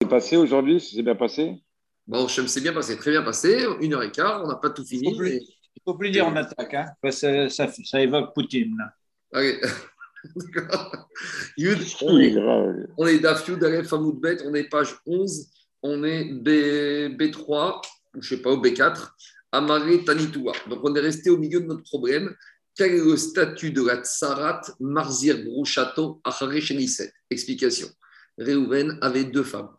C'est passé aujourd'hui C'est bien passé? Bon, je me s'est bien passé, très bien passé. Une heure et quart, on n'a pas tout fini. Il ne faut, plus dire en attaque, hein, parce que ça, ça, évoque Poutine. Là. Ok. Yud, on, est, on est d'Afyud, Bet, on est page 11, on est B, B3, je ne sais pas, au B4, Amaré Tanitoua. Donc on est resté au milieu de notre problème. Quel est le statut de la Tsarat Marzir Brouchato Achare Explication. Réhouven avait deux femmes.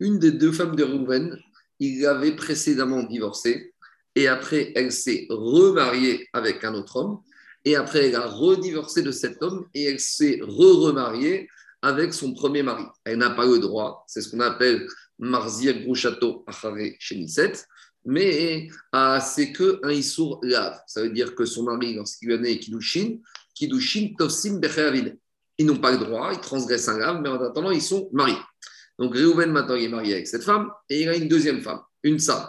Une des deux femmes de Réhouven, il avait précédemment divorcé et après elle s'est remariée avec un autre homme et après elle a redivorcé de cet homme et elle s'est re-remariée avec son premier mari. Elle n'a pas le droit, c'est ce qu'on appelle Marzir Brouchato Achare Sheniset mais c'est que un Issour lave. Ça veut dire que son mari, lorsqu'il lui a né Kidushin, Kidushin Tovsim Becheravin. Ils n'ont pas le droit, ils transgressent un lave, mais en attendant, ils sont mariés. Donc Réhouven, maintenant, il est marié avec cette femme, et il a une deuxième femme, une femme.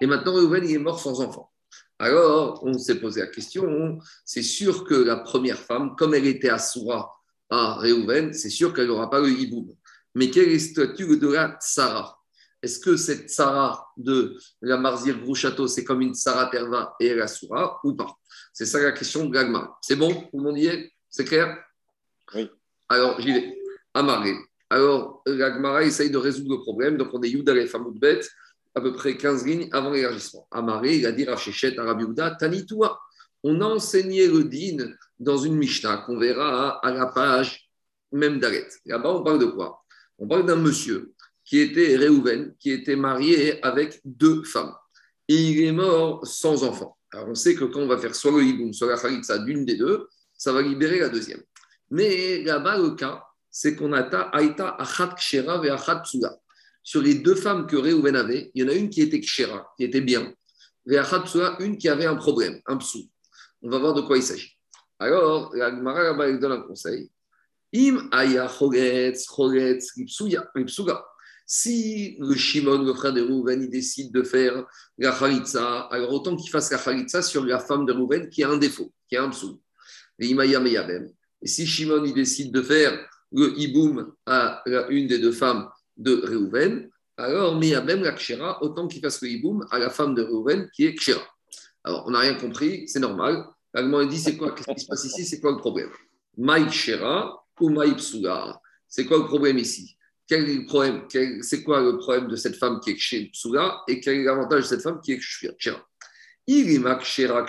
Et maintenant, Réhouven, il est mort sans enfant. Alors, on s'est posé la question, c'est sûr que la première femme, comme elle était à Soura à Réhouven, c'est sûr qu'elle n'aura pas le hiboum. Mais quel est le statut de la Sarah? Est-ce que cette Sarah de la Marzir Grouchato, c'est comme une Sarah Terva et la Soura ou pas? C'est ça la question de Gagmar. C'est bon? Tout le monde y est? C'est clair? Oui. Alors, j'y vais. Amaré. Alors, Gagmara essaye de résoudre le problème. Donc, on est Yuda et Bet, à peu près 15 lignes avant l'élargissement. Amaré, il a dit Rachechet, Arabi Yuda, Tanitoua. On a enseigné le din dans une Mishnah qu'on verra à la page même d'Aret. Là-bas, on parle de quoi? On parle d'un monsieur qui était Réhouven, qui était marié avec deux femmes. Et il est mort sans enfant. Alors on sait que quand on va faire soit le hiboum, soit la khalitsa d'une des deux, ça va libérer la deuxième. Mais là-bas, le cas, c'est qu'on a Aïta Achat Kshera et Achat Psuga. Sur les deux femmes que Réhouven avait, il y en a une qui était Kshera, qui était bien, et Achat Psuga, une qui avait un problème, un psou. On va voir de quoi il s'agit. Alors, la Gemara donne un conseil. Im aya chogetz, chogetz, ripsuga. Si le Shimon, le frère de Rouven, il décide de faire la alors autant qu'il fasse la sur la femme de Rouven qui a un défaut, qui a un psou. Et si Shimon, il décide de faire le Iboum à une des deux femmes de Reuven, alors Meyabem, la Kshera, autant qu'il fasse le Iboum à la femme de Reuven qui est Kshera. Alors, on n'a rien compris, c'est normal. L'allemand dit c'est quoi Qu'est-ce qui se passe ici C'est quoi le problème? Maï Kshera ou Maï C'est quoi le problème ici? Quel est problème? C'est quoi le problème de cette femme qui est Psula et quel est l'avantage de cette femme qui est Kshira? Psuga, Psuga,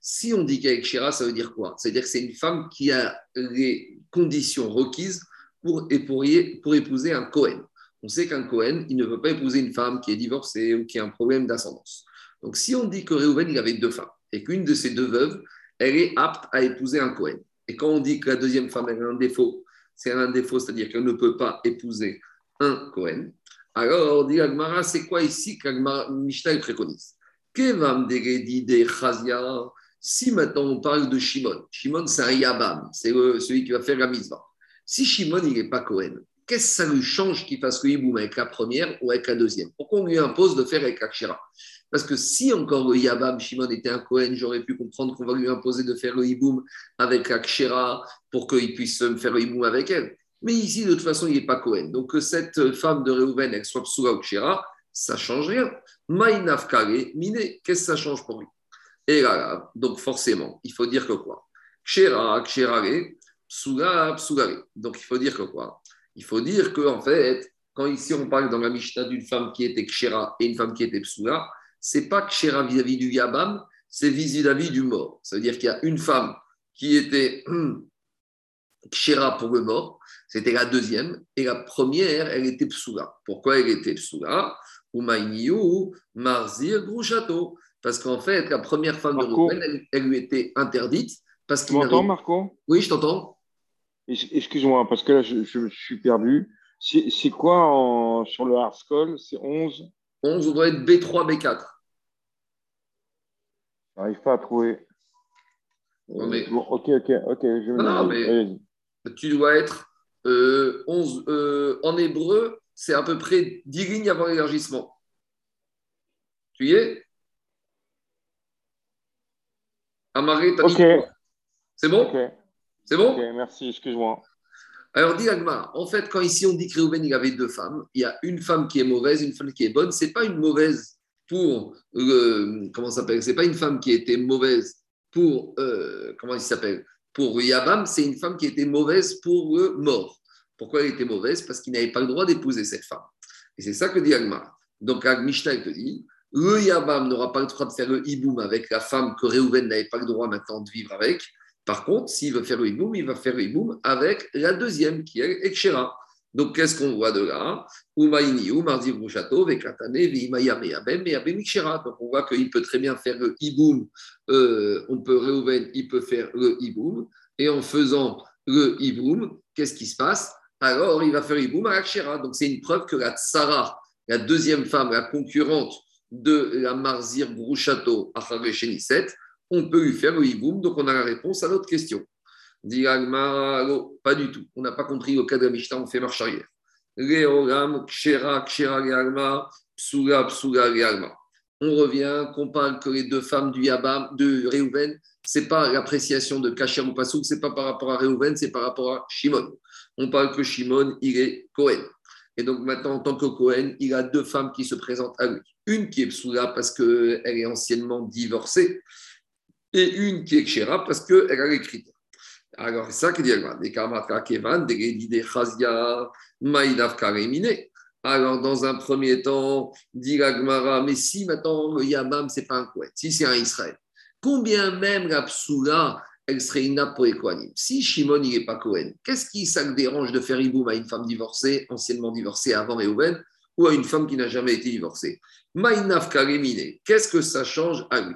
Si on dit qu'elle est Kshira, ça veut dire quoi? Ça veut dire que c'est une femme qui a les conditions requises pour, pour, épouser un Cohen. On sait qu'un Cohen, il ne veut pas épouser une femme qui est divorcée ou qui a un problème d'ascendance. Donc, si on dit que Réhouven, il avait deux femmes et qu'une de ces deux veuves, elle est apte à épouser un Cohen, et quand on dit que la deuxième femme a un défaut, c'est un défaut, c'est-à-dire qu'elle ne peut pas épouser un Cohen. Alors, on dit Agmara, c'est quoi ici qu'Agmara Mishnah préconise? Si maintenant on parle de Shimon, Shimon c'est un Yabam, c'est celui qui va faire la mitzvah. Si Shimon il n'est pas Cohen, qu'est-ce que ça lui change qu'il fasse le hiboum avec la première ou avec la deuxième? Pourquoi on lui impose de faire avec Akshira? Parce que si encore le Yabam Shimon était un Cohen, j'aurais pu comprendre qu'on va lui imposer de faire le avec Akshera pour qu'il puisse faire le avec elle. Mais ici, de toute façon, il n'est pas Cohen. Donc que cette femme de Reuven, elle soit Psula ou ça change rien. Maïnaf Mine, qu'est-ce que ça change pour lui? Et là, donc forcément, il faut dire que quoi? Kshera, Kshera, Psula, Psula. Donc il faut dire que quoi? Il faut dire que en fait, quand ici on parle dans la Mishnah d'une femme qui était Kshera et une femme qui était Psula, c'est pas Kshera vis-à-vis du Yabam, c'est vis-à-vis du mort. Ça veut dire qu'il y a une femme qui était Kshera pour le mort, c'était la deuxième, et la première, elle était Psula. Pourquoi elle était Psula Umayniyu, Marzir, Grouchato. Parce qu'en fait, la première femme de Rouven, elle, lui était interdite. Parce tu m'entends, Marco? Oui, je t'entends. Excuse-moi, parce que là, je, suis perdu. C'est quoi sur le hard C'est 11 11, on doit être B3, B4. J'arrive pas à trouver. ok, ok, ok. non, mais tu dois être 11. Euh, euh, en hébreu, c'est à peu près 10 lignes avant l'élargissement. Tu y es? Amaré, Ok. C'est bon? Ok. C'est bon? Ok, merci, excuse-moi. Alors, dit Agma, en fait, quand ici on dit que Réhouven il avait deux femmes, il y a une femme qui est mauvaise, une femme qui est bonne. C'est pas une mauvaise pour euh, comment s'appelle? C'est pas une femme qui était mauvaise pour euh, comment il s'appelle? Pour Yabam, c'est une femme qui était mauvaise pour le mort. Pourquoi elle était mauvaise? Parce qu'il n'avait pas le droit d'épouser cette femme. Et c'est ça que dit Agma. Donc, Mishnah te dit le Yabam n'aura pas le droit de faire le hiboum avec la femme que Réhouven n'avait pas le droit maintenant de vivre avec. Par contre, s'il veut faire le hiboum, il va faire le hiboum avec la deuxième, qui est Ekshera. Donc, qu'est-ce qu'on voit de là? Donc, on voit qu'il peut très bien faire le hiboum. Euh, on peut, il peut faire le hiboum. Et en faisant le hiboum, qu'est-ce qui se passe? Alors, il va faire le hiboum à Ekshera. Donc, c'est une preuve que la tsara, la deuxième femme, la concurrente de la Marzir Grouchato à 7, on peut lui faire le hiboum. Donc, on a la réponse à notre question. Pas du tout. On n'a pas compris au cas de la Mishnah, on fait marche arrière. On revient, qu'on parle que les deux femmes du Yabam, de Réhouven, c'est pas l'appréciation de Kacher ou Pasouk, c'est pas par rapport à Réhouven, c'est par rapport à Shimon. On parle que Shimon, il est Cohen. Et donc maintenant, en tant que Cohen, il a deux femmes qui se présentent à lui. Une qui est Psoula parce qu'elle est anciennement divorcée, et une qui est Kshera parce qu'elle a les. Alors, c'est ça qui dit Des Kamatra Kevan, des Chazia, Maïdav. Alors, dans un premier temps, dit Gmara, mais si maintenant le Yamam, ce n'est pas un Kohen, si c'est un Israël, combien même la Psoula, elle serait une pour Si Shimon, n'est pas Kohen, qu'est-ce qui ça le dérange de faire Iboum à une femme divorcée, anciennement divorcée avant Réhouven, ou à une femme qui n'a jamais été divorcée? Maïnaf qu'est-ce que ça change à lui?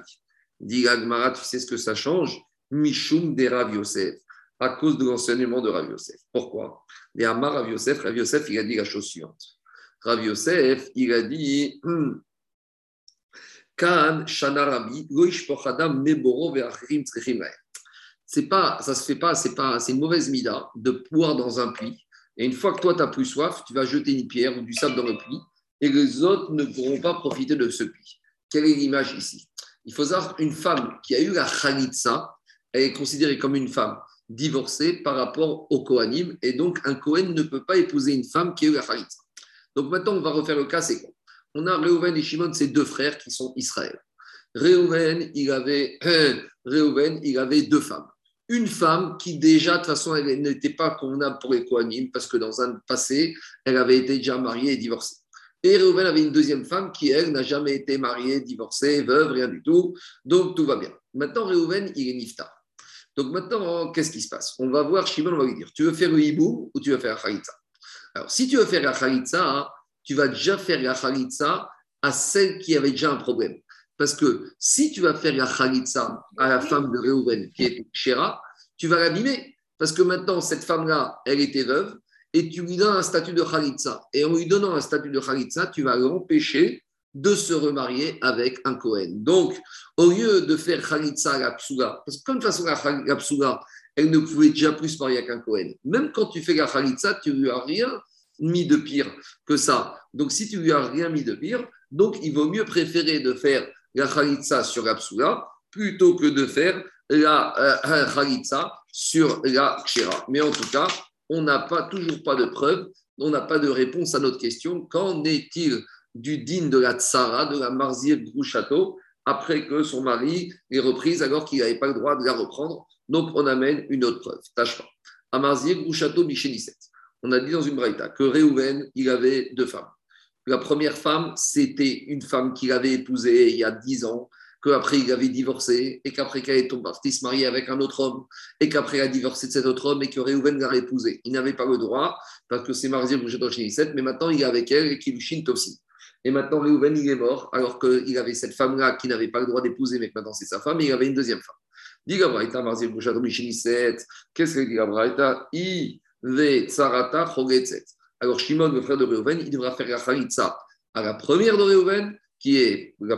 Dit Agmara, tu sais ce que ça change? Mishum de Rav Yosef, à cause de l'enseignement de Rav Yosef. Pourquoi? Et Amar Rav Yosef, Rav Yosef, il a dit la chose suivante. Rav Yosef, il a dit Kan Shanarabi, Pochadam Neboro Ve'achrim c'est pas, ça se fait pas, c'est pas, c'est une mauvaise mida de boire dans un puits. Et une fois que toi, tu as plus soif, tu vas jeter une pierre ou du sable dans le puits et les autres ne pourront pas profiter de ce puits. Quelle est l'image ici? Il faut savoir une femme qui a eu la khalitsa, elle est considérée comme une femme divorcée par rapport au Kohanim, et donc un Kohen ne peut pas épouser une femme qui a eu la khalitsa. Donc maintenant, on va refaire le cas, c'est quoi? On a Reuven et Shimon, ces deux frères qui sont Israël. Reuven, il avait, Reuven, il avait deux femmes. Une femme qui déjà, de toute façon, elle n'était pas convenable pour les Kohanim, parce que dans un passé, elle avait été déjà mariée et divorcée. Et Reuven avait une deuxième femme qui, elle, n'a jamais été mariée, divorcée, veuve, rien du tout. Donc, tout va bien. Maintenant, Reuven, il est nifta. Donc, maintenant, qu'est-ce qui se passe? On va voir Shimon, on va lui dire tu veux faire le hibou ou tu veux faire la khalitza Alors, si tu veux faire la khalitza, tu vas déjà faire la khalitza à celle qui avait déjà un problème. Parce que si tu vas faire la khalitza à la femme de Reuven, qui est Shera, tu vas l'abîmer. Parce que maintenant, cette femme-là, elle était veuve, et tu lui donnes un statut de Khalitsa. Et en lui donnant un statut de Khalitsa, tu vas l'empêcher de se remarier avec un Kohen. Donc, au lieu de faire Khalitsa à la Psouga, parce que comme de toute façon, la Psouga, elle ne pouvait déjà plus se marier avec un Kohen. Même quand tu fais la Khalitsa, tu lui as rien mis de pire que ça. Donc, si tu lui as rien mis de pire, donc il vaut mieux préférer de faire la Khalitsa sur la Psouga plutôt que de faire la euh, Khalitsa sur la Kshira. Mais en tout cas, on n'a pas, toujours pas de preuves, on n'a pas de réponse à notre question. Qu'en est-il du din de la tsara, de la marzir Grouchato, après que son mari est reprise alors qu'il n'avait pas le droit de la reprendre? Donc on amène une autre preuve. Tâche pas. À marzir Grouchato Michelisset. On a dit dans une braïta que Réhouven, il avait deux femmes. La première femme, c'était une femme qu'il avait épousée il y a dix ans, qu'après il avait divorcé, et qu'après qu'elle est parti se marier avec un autre homme, et qu'après il a divorcé de cet autre homme, et que Réhouven l'a épousé. Il n'avait pas le droit, parce que c'est Marzir Bouchetot mais maintenant il est avec elle et Kilushin aussi. Et maintenant Réhouven, il est mort, alors qu'il avait cette femme-là qui n'avait pas le droit d'épouser, mais maintenant c'est sa femme, et il avait une deuxième femme. Dit Gabraïta, Marzir Bouchetot qu'est-ce que I ve tsarata chogetzet. Alors Shimon, le frère de Réhouven, il devra faire la chalitza à la première de Réhouven, qui est la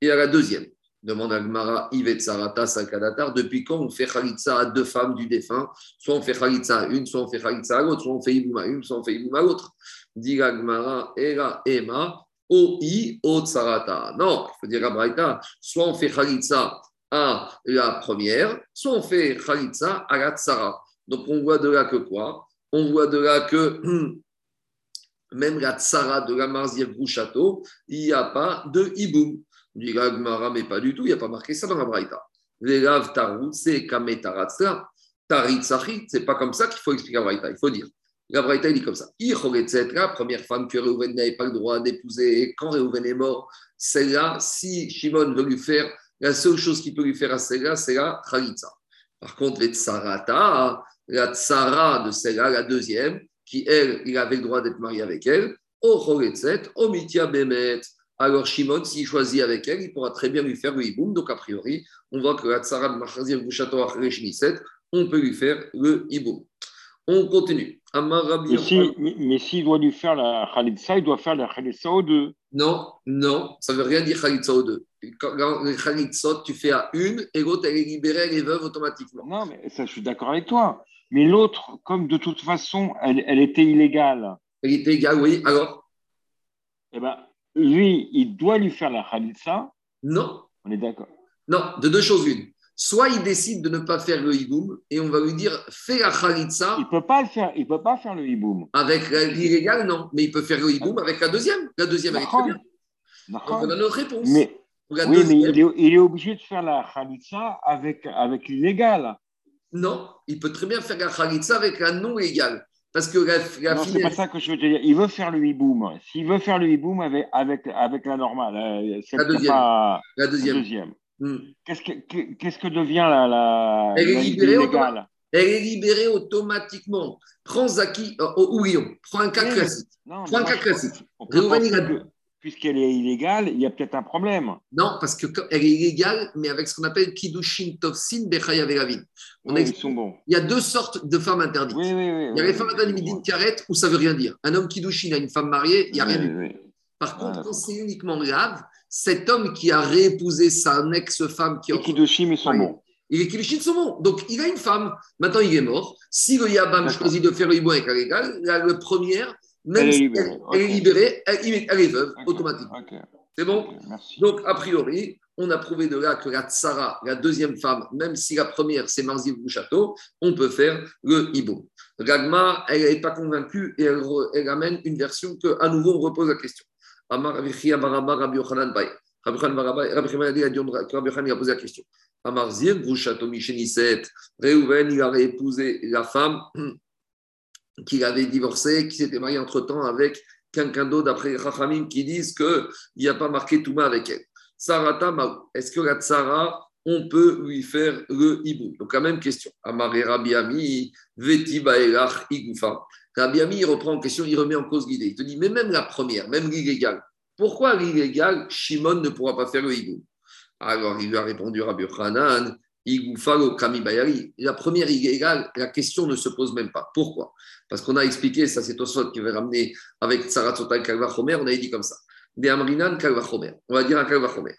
et à la deuxième. Demande à Gmara, Yvet Sarata, Sakadatar, depuis quand on fait Khalitsa à deux femmes du défunt? Soit on fait Khalitsa à une, soit on fait Khalitsa à l'autre, soit on fait Iboum à une, soit on fait Iboum à l'autre. Dit Gmara, Era, Ema, O-I, O Tsarata. Non, il faut dire à Braïta, soit on fait Khalitsa à la première, soit on fait Khalitsa à la Tsara. Donc on voit de là que quoi? On voit de là que même la tsara de la marzir château, il n'y a pas de hiboum. On dit mais pas du tout, il n'y a pas marqué ça dans la braïta. L'élave tarut, c'est kametaratzla. Tarit c'est pas comme ça qu'il faut expliquer la braïta. Il faut dire. La braïta, il dit comme ça. La première femme que Réhouven n'avait pas le droit d'épouser, quand Réhouven est mort, celle-là, si Shimon veut lui faire, la seule chose qu'il peut lui faire à celle-là, c'est la Khalitsa. Par contre, les tsarata, la tsara de celle-là, la deuxième, qui elle, il avait le droit d'être marié avec elle, au Choretzet, au Mitia Bemet. Alors Shimon, s'il choisit avec elle, il pourra très bien lui faire le hiboum. Donc a priori, on voit que la tsara de Machazir Gushato on peut lui faire le hiboum. On continue. Mais s'il si, doit lui faire la Khalitsa, il doit faire la Khalitsa au deux. Non, non, ça ne veut rien dire Khalitsa au deux. Quand les Khalitsa, tu fais à une et l'autre, elle est libérée, elle est veuve automatiquement. Non, mais ça, je suis d'accord avec toi. Mais l'autre, comme de toute façon, elle, elle, était illégale. Elle était illégale, oui. Alors Eh bien, lui, il doit lui faire la Khalitsa. Non. On est d'accord. Non, de deux choses une. Soit il décide de ne pas faire le hiboum et on va lui dire fais la khalitsa. Il peut pas le faire. Il peut pas faire le hiboum. Avec l'illégal, non. Mais il peut faire le hiboum avec la deuxième. La deuxième, elle est très bien. Donc on a notre réponse. Mais, oui, mais il est, il est, obligé de faire la khalitsa avec, avec l'illégal. Non, il peut très bien faire la khalitsa avec la non légale. Parce que la, la non, c'est pas ça que je veux te dire. Il veut faire le hiboum. S'il veut faire le hiboum avec, avec, avec la normale, euh, c'est la deuxième. Pas la deuxième. La deuxième. Hmm. Qu'est-ce que, qu'est-ce que devient la, la, elle, est libérée elle est libérée automatiquement. Prends Zaki euh, ou Lyon. Prends un cas classique. Non, Prends un cas classique. Puisqu'elle est illégale, il y a peut-être un problème. Non, parce qu'elle est illégale, mais avec ce qu'on appelle Kiddushin Tovsin Bechaya Veravin. On ils sont bons. Il y a deux sortes de femmes interdites. Oui, oui, oui, il y a les femmes interdites d'une carrette où ça ne veut rien dire. Un homme Kiddushin a une femme mariée, il n'y a rien du Par contre, quand c'est uniquement grave, cet homme qui a réépousé sa ex-femme qui est Kiddushin, ils sont bons. Il est sont bons. Donc, il a une femme. Maintenant, il est mort. Si le Yabam choisit de faire le hibou avec la le première, même si elle, est libérée, elle, est veuve automatiquement. C'est bon Donc, a priori, on a prouvé de là que la Tsara, la deuxième femme, même si la première c'est Marzi Château, on peut faire le hibou. Gagma, elle n'est pas convaincue et elle, elle amène une version que, à nouveau, on repose la question. Amar Yochanan Bay. Rabbi Yochanan dit Rabbi Yochanan a posé la question. Micheniset, Réhouven, il a épousé la femme qu'il avait divorcée, qui s'était mariée entre-temps avec quelqu'un d'autre, d'après Rachamim, qui disent qu'il n'y a pas marqué Touma avec elle. Sarata est-ce que la Tsara, on peut lui faire le hibou? Donc, la même question. Amar Rabbi Ami, Veti Baelach Igoufa. Rabbi Ami, il reprend en question, il remet en cause l'idée. Il te dit, mais même la première, même l'illégal, pourquoi l'illégal, Shimon ne pourra pas faire le hibou? Alors, il lui a répondu Rabbi Hanan. La première illégale, la question ne se pose même pas. Pourquoi? Parce qu'on a expliqué, ça c'est Tosfot qui va ramener avec Tsaratzota Kalva Chomer, on avait dit comme ça. De Amrinan Kalva Chomer. On va dire un Kalva Chomer.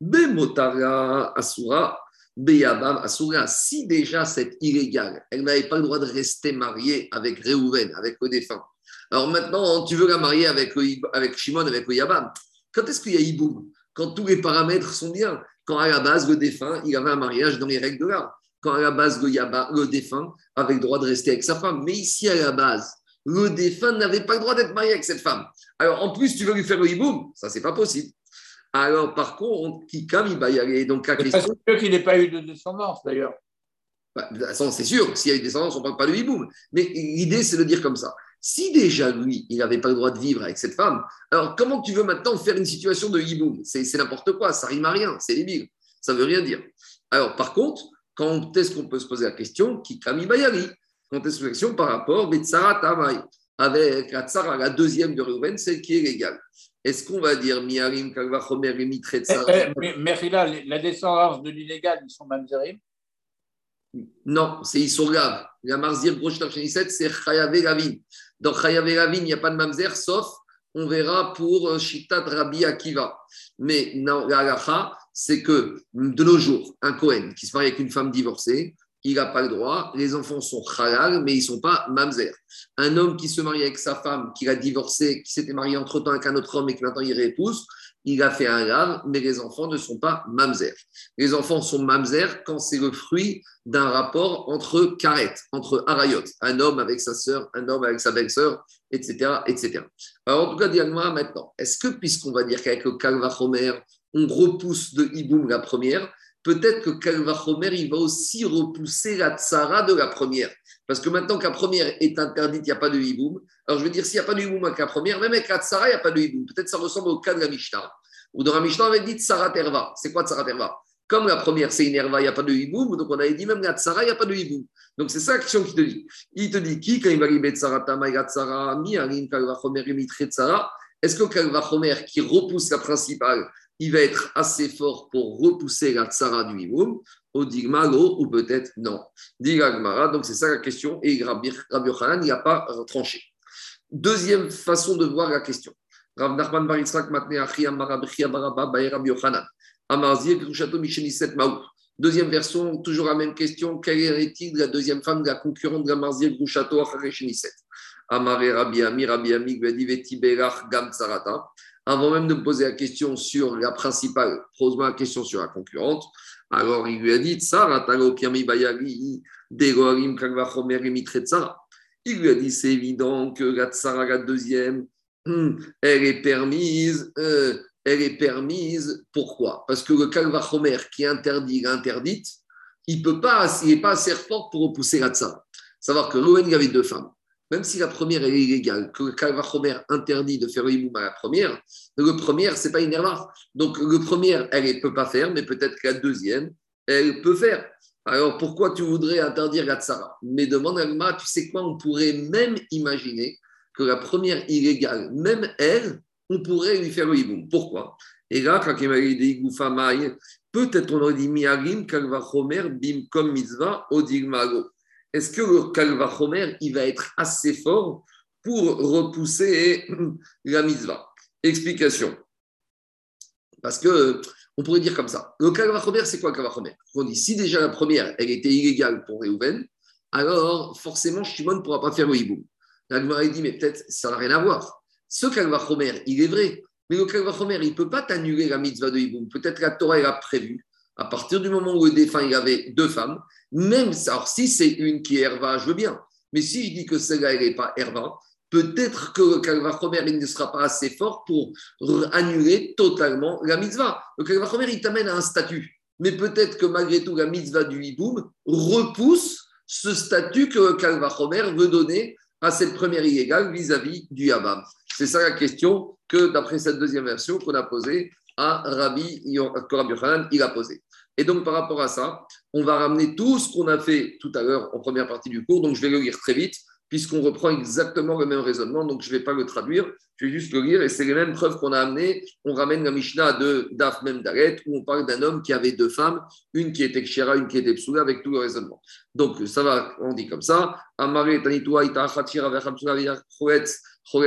Bemotara Asura Beyabam Asura, si déjà cette illégale, elle n'avait pas le droit de rester mariée avec Réhouven, avec le. Alors maintenant, tu veux la marier avec, avec Shimon, avec le Yabam. Quand est-ce qu'il y a Iboum? Quand tous les paramètres sont bien. Quand à la base, le défunt, il avait un mariage dans les règles de l'art. Quand à la base, le, Yaba, le défunt avait le droit de rester avec sa femme. Mais ici, à la base, le défunt n'avait pas le droit d'être marié avec cette femme. Alors en plus, tu veux lui faire le hiboum Ça, c'est pas possible. Alors, par contre, comme il va y aller, donc la question. C'est sûr qu'il n'ait pas eu de descendance, d'ailleurs. Bah, c'est sûr, s'il y a eu de descendance, on ne parle pas de hiboum. Mais l'idée, c'est de dire comme ça. Si déjà, lui, il n'avait pas le droit de vivre avec cette femme, alors comment tu veux maintenant faire une situation de hiboum? C'est n'importe quoi, ça rime à rien, c'est débile. Ça ne veut rien dire. Alors, par contre, quand est-ce qu'on peut se poser la question Qui Bayari? Quand est-ce que la question par rapport à Tamay Avec la Tsara, la deuxième de Reuven, celle qui est légale? Est-ce qu'on va dire Miarim, Kalvachomer et Mitretsa eh, eh, la descendance de l'illégal, ils sont Mamzerim? Non, c'est Isurgav. La Marzir Broshtar c'est Chayavé. Dans Chayavé il n'y a pas de Mamzer, sauf, on verra pour euh, Shitat Rabbi Akiva. Mais non, la halacha, c'est que de nos jours, un Kohen qui se marie avec une femme divorcée, il n'a pas le droit. Les enfants sont halal, mais ils ne sont pas mamzer. Un homme qui se marie avec sa femme, qui a divorcé, qui s'était marié entre-temps avec un autre homme et qui maintenant il réépouse, il a fait un lave, mais les enfants ne sont pas mamzer. Les enfants sont mamzer quand c'est le fruit d'un rapport entre karet, entre arayot, un homme avec sa sœur, un homme avec sa belle-sœur, etc., etc. Alors, en tout cas, Diagma, maintenant, est-ce que, puisqu'on va dire qu'avec le Kalvachomer, on repousse de Iboum la première, peut-être que Kalvachomer, il va aussi repousser la tsara de la première? Parce que maintenant que la première est interdite, il n'y a pas de hiboum. Alors je veux dire, s'il n'y a pas de hiboum avec la première, même avec la tsara, il n'y a pas de hiboum. Peut-être ça ressemble au cas de la Mishnah. Ou dans la Mishnah, on avait dit tsara terva. C'est quoi tsara terva? Comme la première, c'est une herva, il n'y a pas de hiboum. Donc on avait dit même la tsara, il n'y a pas de hiboum. Donc c'est ça l'action qu'il te dit. Il te dit qui, mi Est-ce que kalvachomer qui repousse la principale, il va être assez fort pour repousser la tsara du hiboum? Au digmalo ou peut-être non. Digagmara, donc c'est ça la question, et Rabbi Yochanan n'y a pas tranché. Deuxième façon de voir la question. Rav Nachman Bar Matne Achi Amara Bechia Baraba Rabbi. Deuxième version, toujours la même question. Quelle est-il de la deuxième femme de la concurrente de la Marzier Grushato Achare Amare Rabbi Ami Rabbi. Avant même de poser la question sur la principale, pose-moi la question sur la concurrente. Alors il lui a dit Il lui a dit c'est évident que la tsara, la deuxième, hmm, elle est permise. Euh, elle est permise. Pourquoi? Parce que le kalvachomer qui est interdit, il est interdite. Il n'est pas, pas assez fort pour repousser la tsara. Savoir que Rouen, avait deux femmes même si la première est illégale, que Kalvachomer interdit de faire le à la première, le premier, ce n'est pas une erreur. Donc, le premier, elle ne peut pas faire, mais peut-être que la deuxième, elle peut faire. Alors, pourquoi tu voudrais interdire la tsara Mais demande à tu sais quoi, on pourrait même imaginer que la première illégale, même elle, on pourrait lui faire le hiboum. Pourquoi? Et là, quand il m'a dit peut-être on aurait dit miarim kalvachomer bim comme mitzvah odigmago est-ce que le Kalvachomer, il va être assez fort pour repousser la mitzvah? Explication. Parce que on pourrait dire comme ça. Le Kalvachomer, c'est quoi le Kalvachomer On dit si déjà la première, elle était illégale pour Réhouven, alors forcément Shimon ne pourra pas faire le hiboum. La dit, mais peut-être ça n'a rien à voir. Ce Kalvachomer, il est vrai, mais le Kalvachomer, il ne peut pas t'annuler la mitzvah de hiboum. Peut-être la Torah, elle prévu à partir du moment où le défunt il avait deux femmes, même alors si c'est une qui est Herva, je veux bien. Mais si je dis que celle-là, elle n'est pas Herva, peut-être que le il ne sera pas assez fort pour annuler totalement la mitzvah. Le Kalvachomer, il t'amène à un statut. Mais peut-être que malgré tout, la mitzvah du Hiboum repousse ce statut que le veut donner à cette première illégale vis-à-vis du Yabam. C'est ça la question que, d'après cette deuxième version qu'on a posée à Rabbi Yochanan, il a posé. Et donc, par rapport à ça, on va ramener tout ce qu'on a fait tout à l'heure en première partie du cours. Donc, je vais le lire très vite, puisqu'on reprend exactement le même raisonnement. Donc, je ne vais pas le traduire, je vais juste le lire. Et c'est les mêmes preuves qu'on a amenées. On ramène la Mishnah de Daf Memdaret, où on parle d'un homme qui avait deux femmes, une qui était Kshera, une qui était Psoula, avec tout le raisonnement. Donc, ça va, on dit comme ça. Amare Tanitua, Ita Choretz Ou.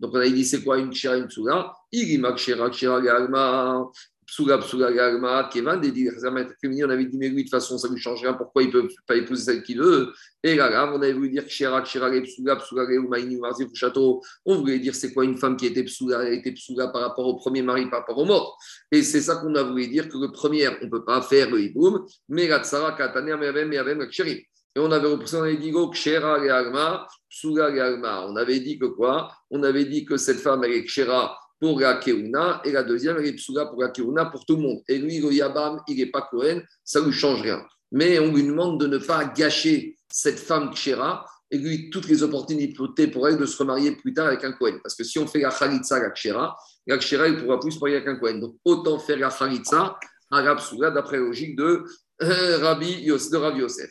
Donc on a dit c'est quoi une Kshira, une Psula Irimak Shira, Kshira Galma, Psula, Psula Galma, Kevan, des dizaines féminines, on avait dit mais lui de toute façon ça ne lui change rien, pourquoi il ne peut pas épouser celle qu'il veut? Et là, là, on avait voulu dire Kshira, Kshira, Psula, Psula, ou Maïni, Marzi, Château. On voulait dire c'est quoi une femme qui était Psula, elle était Psula par rapport au premier mari, par rapport au mort. Et c'est ça qu'on a voulu dire que le premier, on ne peut pas faire le hiboum, mais la Tsara, Katane, Yabem, Yabem, Lakshirim. On avait repoussé, on avait dit On avait dit que quoi? On avait dit que cette femme, elle est Kshera pour la Keuna, et la deuxième, elle est Psuga pour la Keuna, pour tout le monde. Et lui, Yabam, il n'est pas Kohen, ça ne lui change rien. Mais on lui demande de ne pas gâcher cette femme Kshera, et lui, toutes les opportunités pour elle de se remarier plus tard avec un Kohen. Parce que si on fait la Khalitsa, la Kshera, la Kshera, il pourra plus se marier avec un Kohen. Donc autant faire la Khalitsa à la d'après la logique de, euh, Rabbi, de Rabbi Yosef.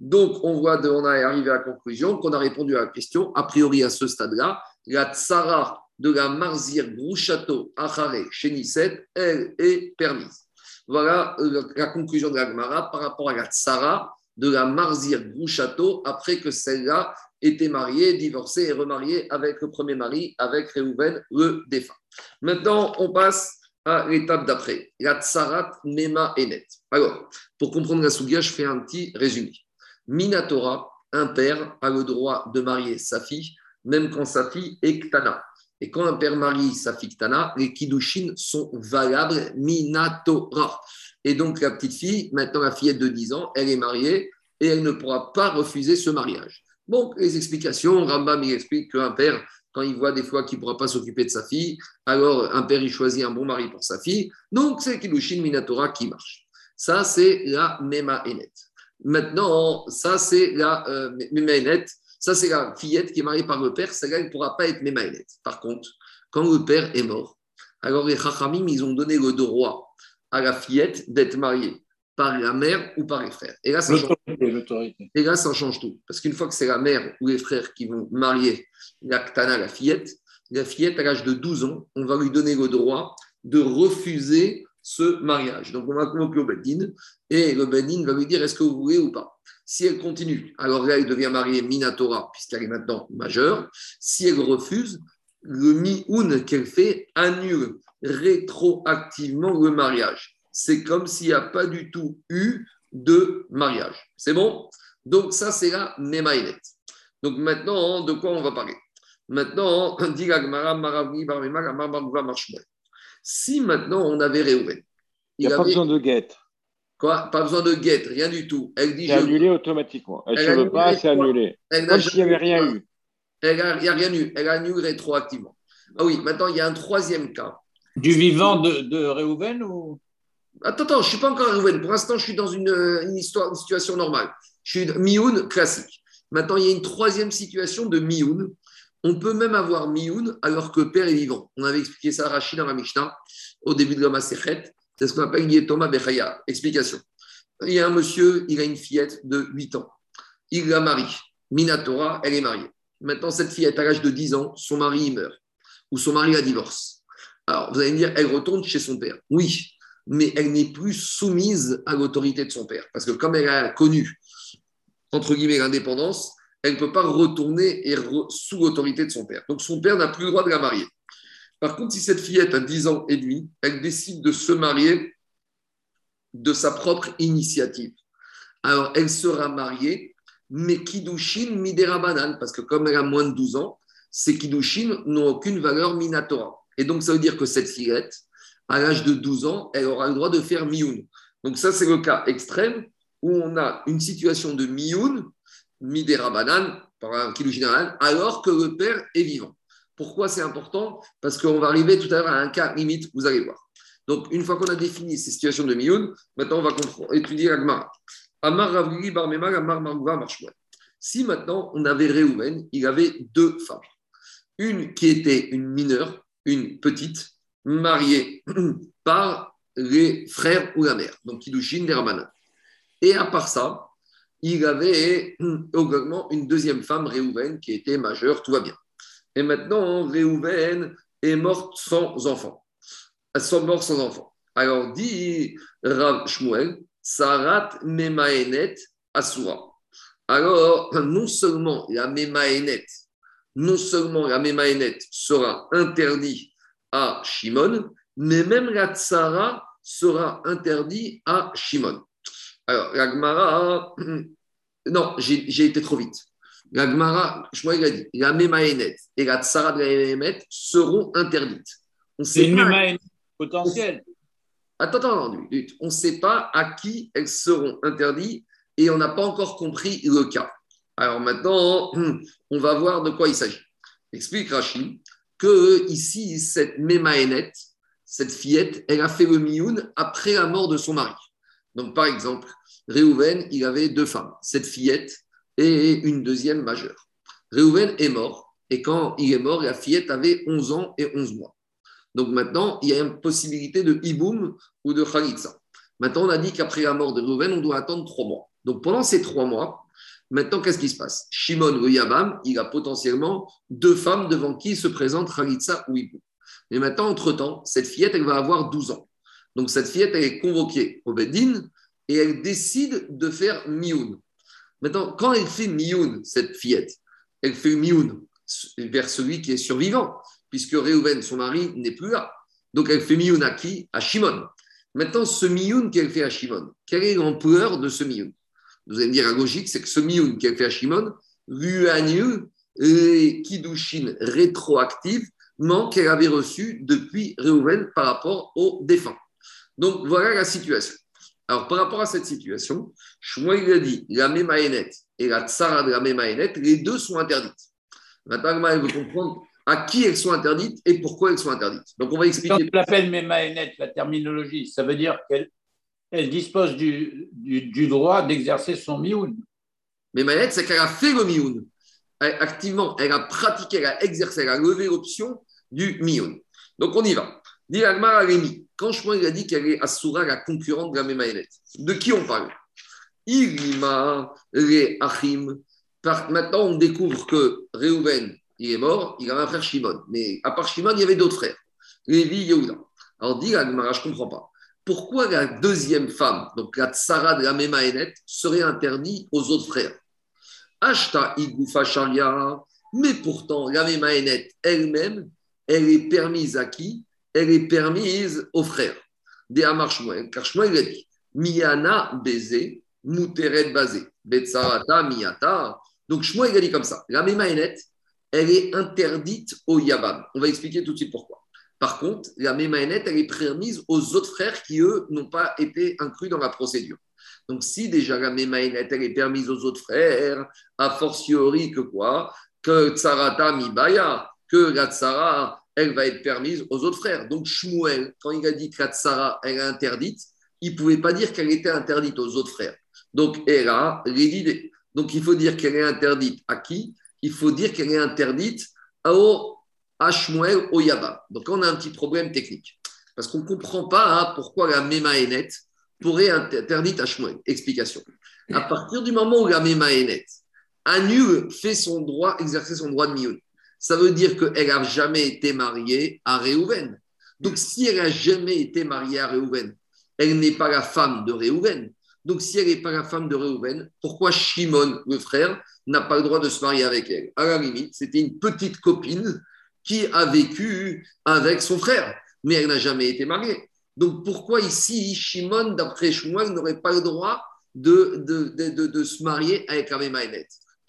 Donc, on voit, on a arrivé à la conclusion qu'on a répondu à la question. A priori, à ce stade-là, la tsara de la marzir grouchato achare chénisset, elle est permise. Voilà euh, la conclusion de la Gemara par rapport à la tsara de la marzir grouchato après que celle-là était mariée, divorcée et remariée avec le premier mari, avec Réhouven, le défunt. Maintenant, on passe à l'étape d'après, la tsarat mema enet. Alors, pour comprendre la sougia, je fais un petit résumé. Minatora, un père a le droit de marier sa fille, même quand sa fille est ktana. Et quand un père marie sa fille ktana, les kiddushin sont valables minatora. Et donc, la petite fille, maintenant la fillette de 10 ans, elle est mariée et elle ne pourra pas refuser ce mariage. Donc, les explications, Rambam il explique qu'un père, quand il voit des fois qu'il ne pourra pas s'occuper de sa fille, alors un père, il choisit un bon mari pour sa fille. Donc, c'est Kiddushin Minatora qui marche. Ça, c'est la Mema Enet. Maintenant, ça, c'est la euh. Ça, c'est la fillette qui est mariée par le père. Celle-là, elle ne pourra pas être Mema Enet. Par contre, quand le père est mort, alors les Chachamim, ils ont donné le droit à la fillette d'être mariée par la mère ou par les frères. Et là, ça change, et là, ça change tout. Parce qu'une fois que c'est la mère ou les frères qui vont marier la ktana, la fillette, la fillette, à l'âge de 12 ans, on va lui donner le droit de refuser ce mariage. Donc, on va convoquer au Bedin et le Bedin va lui dire est-ce que vous voulez ou pas? Si elle continue, alors là, elle devient mariée Minatora, puisqu'elle est maintenant majeure. Si elle refuse, le mi-un qu'elle fait annule rétroactivement le mariage c'est comme s'il n'y a pas du tout eu de mariage. C'est bon? Donc ça, c'est la Nemaïnet. Donc maintenant, de quoi on va parler? Maintenant, dit Si maintenant on avait Réhouven. Il n'y a pas besoin de guette. Quoi? Pas besoin de guette, rien du tout. Elle dit. C'est annulé automatiquement. Elle ne veut pas, c'est annulé. Comme s'il n'y avait rien eu. Il n'y a rien eu. Elle annule rétroactivement. Ah oui, maintenant, il y a un troisième cas. Du vivant de, de Réhouven ou? Attends, attends, je ne suis pas encore à Pour l'instant, je suis dans une, histoire, une situation normale. Je suis Mioun classique. Maintenant, il y a une troisième situation de Mioun. On peut même avoir Mioun alors que père est vivant. On avait expliqué ça à Rachid dans la au début de la Masechet. C'est ce qu'on appelle Thomas Bechaya. Explication. Il y a un monsieur, il a une fillette de 8 ans. Il la marie. Minatora, elle est mariée. Maintenant, cette fillette, à l'âge de 10 ans, son mari meurt. Ou son mari la divorce. Alors, vous allez me dire, elle retourne chez son père. Oui, mais elle n'est plus soumise à l'autorité de son père. Parce que comme elle a connu, entre guillemets, l'indépendance, elle ne peut pas retourner sous l'autorité de son père. Donc son père n'a plus le droit de la marier. Par contre, si cette fillette a 10 ans et demi, elle décide de se marier de sa propre initiative. Alors, elle sera mariée, mais Kiddushin midera banane, parce que comme elle a moins de 12 ans, ces Kiddushin n'ont aucune valeur minatora. Et donc, ça veut dire que cette fillette, à l'âge de 12 ans, elle aura le droit de faire mioun. Donc ça, c'est le cas extrême où on a une situation de mioun, midera par un général, alors que le père est vivant. Pourquoi c'est important? Parce qu'on va arriver tout à l'heure à un cas limite, vous allez voir. Donc, une fois qu'on a défini ces situations de mioun, maintenant on va étudier l'agmara. Amar Amar Si maintenant on avait Réhouven, il avait deux femmes. Une qui était une mineure, une petite, marié par les frères ou la mère, donc Kiddushin des Et à part ça, il avait également une deuxième femme, Réhouven, qui était majeure, tout va bien. Et maintenant, Réhouven est morte sans enfant. Elle est morte sans enfant. Alors dit Rav Shmuel, Sarat Memaenet Asura. Alors, non seulement la Memaenet, non seulement la Memaenet sera interdite à Shimon, mais même la tsara sera interdit à Shimon. Alors, la Gemara, non, j'ai été trop vite. La Gemara, je il a dit, la Memaenet et la tsara de la Memaenet seront interdites. C'est une Memaenet potentielle. Attends, attends, on ne sait pas à qui elles seront interdites et on n'a pas encore compris le cas. Alors maintenant, on va voir de quoi il s'agit. Explique Rachid que ici, cette Mémaénette, cette fillette, elle a fait le mioun après la mort de son mari. Donc, par exemple, Réhouven, il avait deux femmes, cette fillette et une deuxième majeure. Réhouven est mort, et quand il est mort, la fillette avait 11 ans et 11 mois. Donc maintenant, il y a une possibilité de hiboum ou de khalitza. Maintenant, on a dit qu'après la mort de Réhouven, on doit attendre trois mois. Donc pendant ces trois mois, Maintenant, qu'est-ce qui se passe? Shimon, le Yabam, il a potentiellement deux femmes devant qui se présente Khalitsa ou Ibu. Mais maintenant, entre-temps, cette fillette, elle va avoir 12 ans. Donc, cette fillette, elle est convoquée au Beddin et elle décide de faire Mioun. Maintenant, quand elle fait Mioun, cette fillette, elle fait Mioun vers celui qui est survivant, puisque Réhouven, son mari, n'est plus là. Donc, elle fait Mioun à qui? À Shimon. Maintenant, ce Mioun qu'elle fait à Shimon, quelle est l'ampleur de ce Mioun? Vous allez me dire, la logique, c'est que ce Mioun qu'elle fait à Shimon lui annule les Kiddushin rétroactifs qu'elle avait reçus depuis Réhouven par rapport aux défunts. Donc, voilà la situation. Alors, par rapport à cette situation, Shmuel a dit la Mémaénet et la Tsara de la Mémaénet, les deux sont interdites. Maintenant, elle veut comprendre à qui elles sont interdites et pourquoi elles sont interdites. Donc, on va expliquer. Quand on l'appelle Mémaénet, la terminologie, ça veut dire qu'elle elle dispose du, du, droit d'exercer son mioun. Mémaénet, c'est qu'elle a fait le mioun. activement, elle a pratiqué, elle a exercé, elle a levé l'option du mioun. Donc, on y va. Dit Agmar quand Shmuel a dit qu'elle est Asura, la concurrente de la Mémaénet, de qui on parle? Irima, les Achim. Maintenant, on découvre que Réhouven, il est mort, il a un frère Shimon. Mais à part Shimon, il y avait d'autres frères. Lévi, Yehuda. Alors, dit Agmara, je ne comprends pas. Pourquoi la deuxième femme, donc la tsara de la Mémaénet, serait interdite aux autres frères? Ashta Igoufa Sharia. Mais pourtant, la Mémaénet elle-même, elle est permise à qui? Elle est permise aux frères. Des Amar car Shmuel a dit Miyana baiser, Muteret basé, Betsarata miyata. Donc Shmuel a dit comme ça la Mémaénet, elle est interdite au Yabam. On va expliquer tout de suite pourquoi. Par contre, la Mémaénet, elle est permise aux autres frères qui, eux, n'ont pas été inclus dans la procédure. Donc, si déjà la Mémaénet, elle est permise aux autres frères, a fortiori que quoi? Que Tsarata Mibaya, que la elle va être permise aux autres frères. Donc Shmuel, quand il a dit que Sarah, elle est interdite, il ne pouvait pas dire qu'elle était interdite aux autres frères. Donc elle a l'idée. Donc il faut dire qu'elle est interdite à qui? Il faut dire qu'elle est interdite au, à Shmuel, Yaba. Donc on a un petit problème technique. Parce qu'on ne comprend pas hein, pourquoi la Mémaénet pourrait être interdite à Shmuel. Explication. À partir du moment où la Mémaénet annule, fait son droit, exercer son droit de Mioun, ça veut dire qu'elle n'a jamais été mariée à Réhouven. Donc, si elle n'a jamais été mariée à Réhouven, elle n'est pas la femme de Réhouven. Donc, si elle n'est pas la femme de Réhouven, pourquoi Shimon, le frère, n'a pas le droit de se marier avec elle? À la limite, c'était une petite copine qui a vécu avec son frère, mais elle n'a jamais été mariée. Donc, pourquoi ici, Shimon, d'après Shmuel, n'aurait pas le droit de, se marier avec la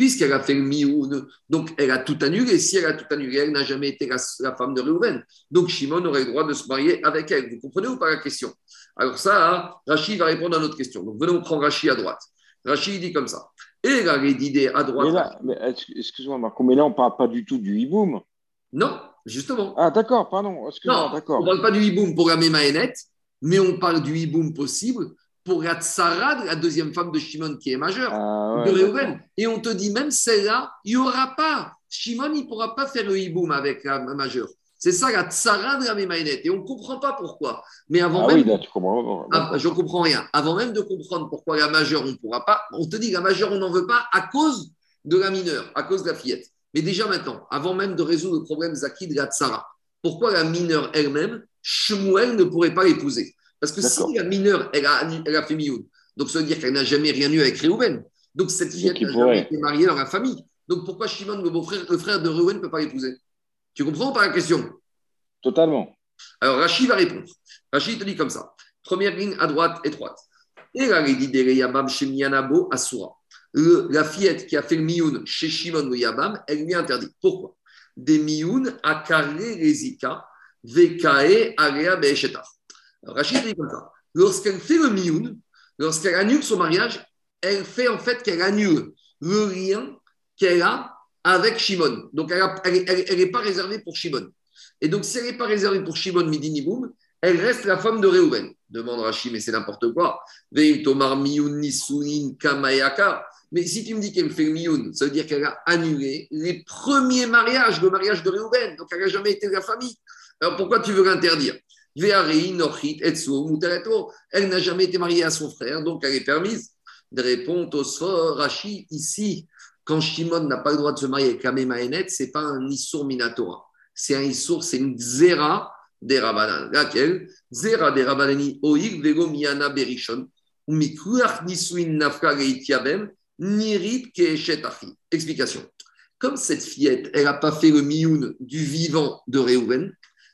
puisqu'elle a fait le mioun, donc elle a tout annulé. Si elle a tout annulé, elle n'a jamais été la, femme de Réhouven. Donc Shimon aurait le droit de se marier avec elle. Vous comprenez ou pas la question? Alors ça, Rachid va répondre à notre question. Donc venons prendre Rachid à droite. Rachid dit comme ça. Et la d'idée à droite. excuse-moi Marco, mais là on ne parle pas du tout du hiboum. Non, justement. Ah d'accord, pardon. Non, d'accord. on ne parle pas du hiboum pour la Mémaénet, mais on parle du hiboum possible pour la tsara, la deuxième femme de Shimon qui est majeure, ah, de Réhouven. Et on te dit, même celle-là, il n'y aura pas. Shimon, il ne pourra pas faire le hiboum avec la majeure. C'est ça la tsara de la Mémaïnet. Et on ne comprend pas pourquoi. Mais avant ah même. Oui, là, tu comprends. Ah, je ne comprends rien. Avant même de comprendre pourquoi la majeure, on ne pourra pas, on te dit la majeure, on n'en veut pas à cause de la mineure, à cause de la fillette. Mais déjà maintenant, avant même de résoudre le problème Zaki de la tsara, pourquoi la mineure elle-même, Shmuel ne pourrait pas l'épouser? Parce que si la mineure, elle a, elle a fait mioun, donc ça veut dire qu'elle n'a jamais rien eu avec Réhouven. Donc cette fille n'a jamais été mariée dans la famille. Donc pourquoi Shimon, le beau-frère, le frère de Réhouven, ne peut pas l'épouser? Tu comprends pas la question? Totalement. Alors Rachid va répondre. Rachid te dit comme ça. Première ligne à droite, étroite. Et la Yabam chez Miyanabo Asura. La fillette qui a fait le mioun chez Shimon le Yabam, elle lui est interdite. Pourquoi? Des mioun à carré rezika, vekae area be'eshetar. Rachid dit comme ça. Lorsqu'elle fait le mioun, lorsqu'elle annule son mariage, elle fait en fait qu'elle annule le lien qu'elle a avec Shimon. Donc, elle n'est pas réservée pour Shimon. Et donc, si elle n'est pas réservée pour Shimon Midiniboum, elle reste la femme de Réhouven. Demande Rachid, mais c'est n'importe quoi. Kamayaka. Mais si tu me dis qu'elle fait le mioun, ça veut dire qu'elle a annulé les premiers mariages, le mariage de Réhouven. Donc, elle n'a jamais été de la famille. Alors, pourquoi tu veux l'interdire? Elle n'a jamais été mariée à son frère, donc elle est permise. de répondre au Rashi, ici, quand Shimon n'a pas le droit de se marier avec la Mémaénet, ce n'est pas un Issour Minatora. C'est un Issour, c'est une Zera des Rabbanan. Laquelle? Zera des Rabbanani Oig Vego Miana Berishon. Umikuach Nisuin Nafka Nirit Keeshetachi. Explication. Comme cette fillette, elle n'a pas fait le mioun du vivant de Réhouven,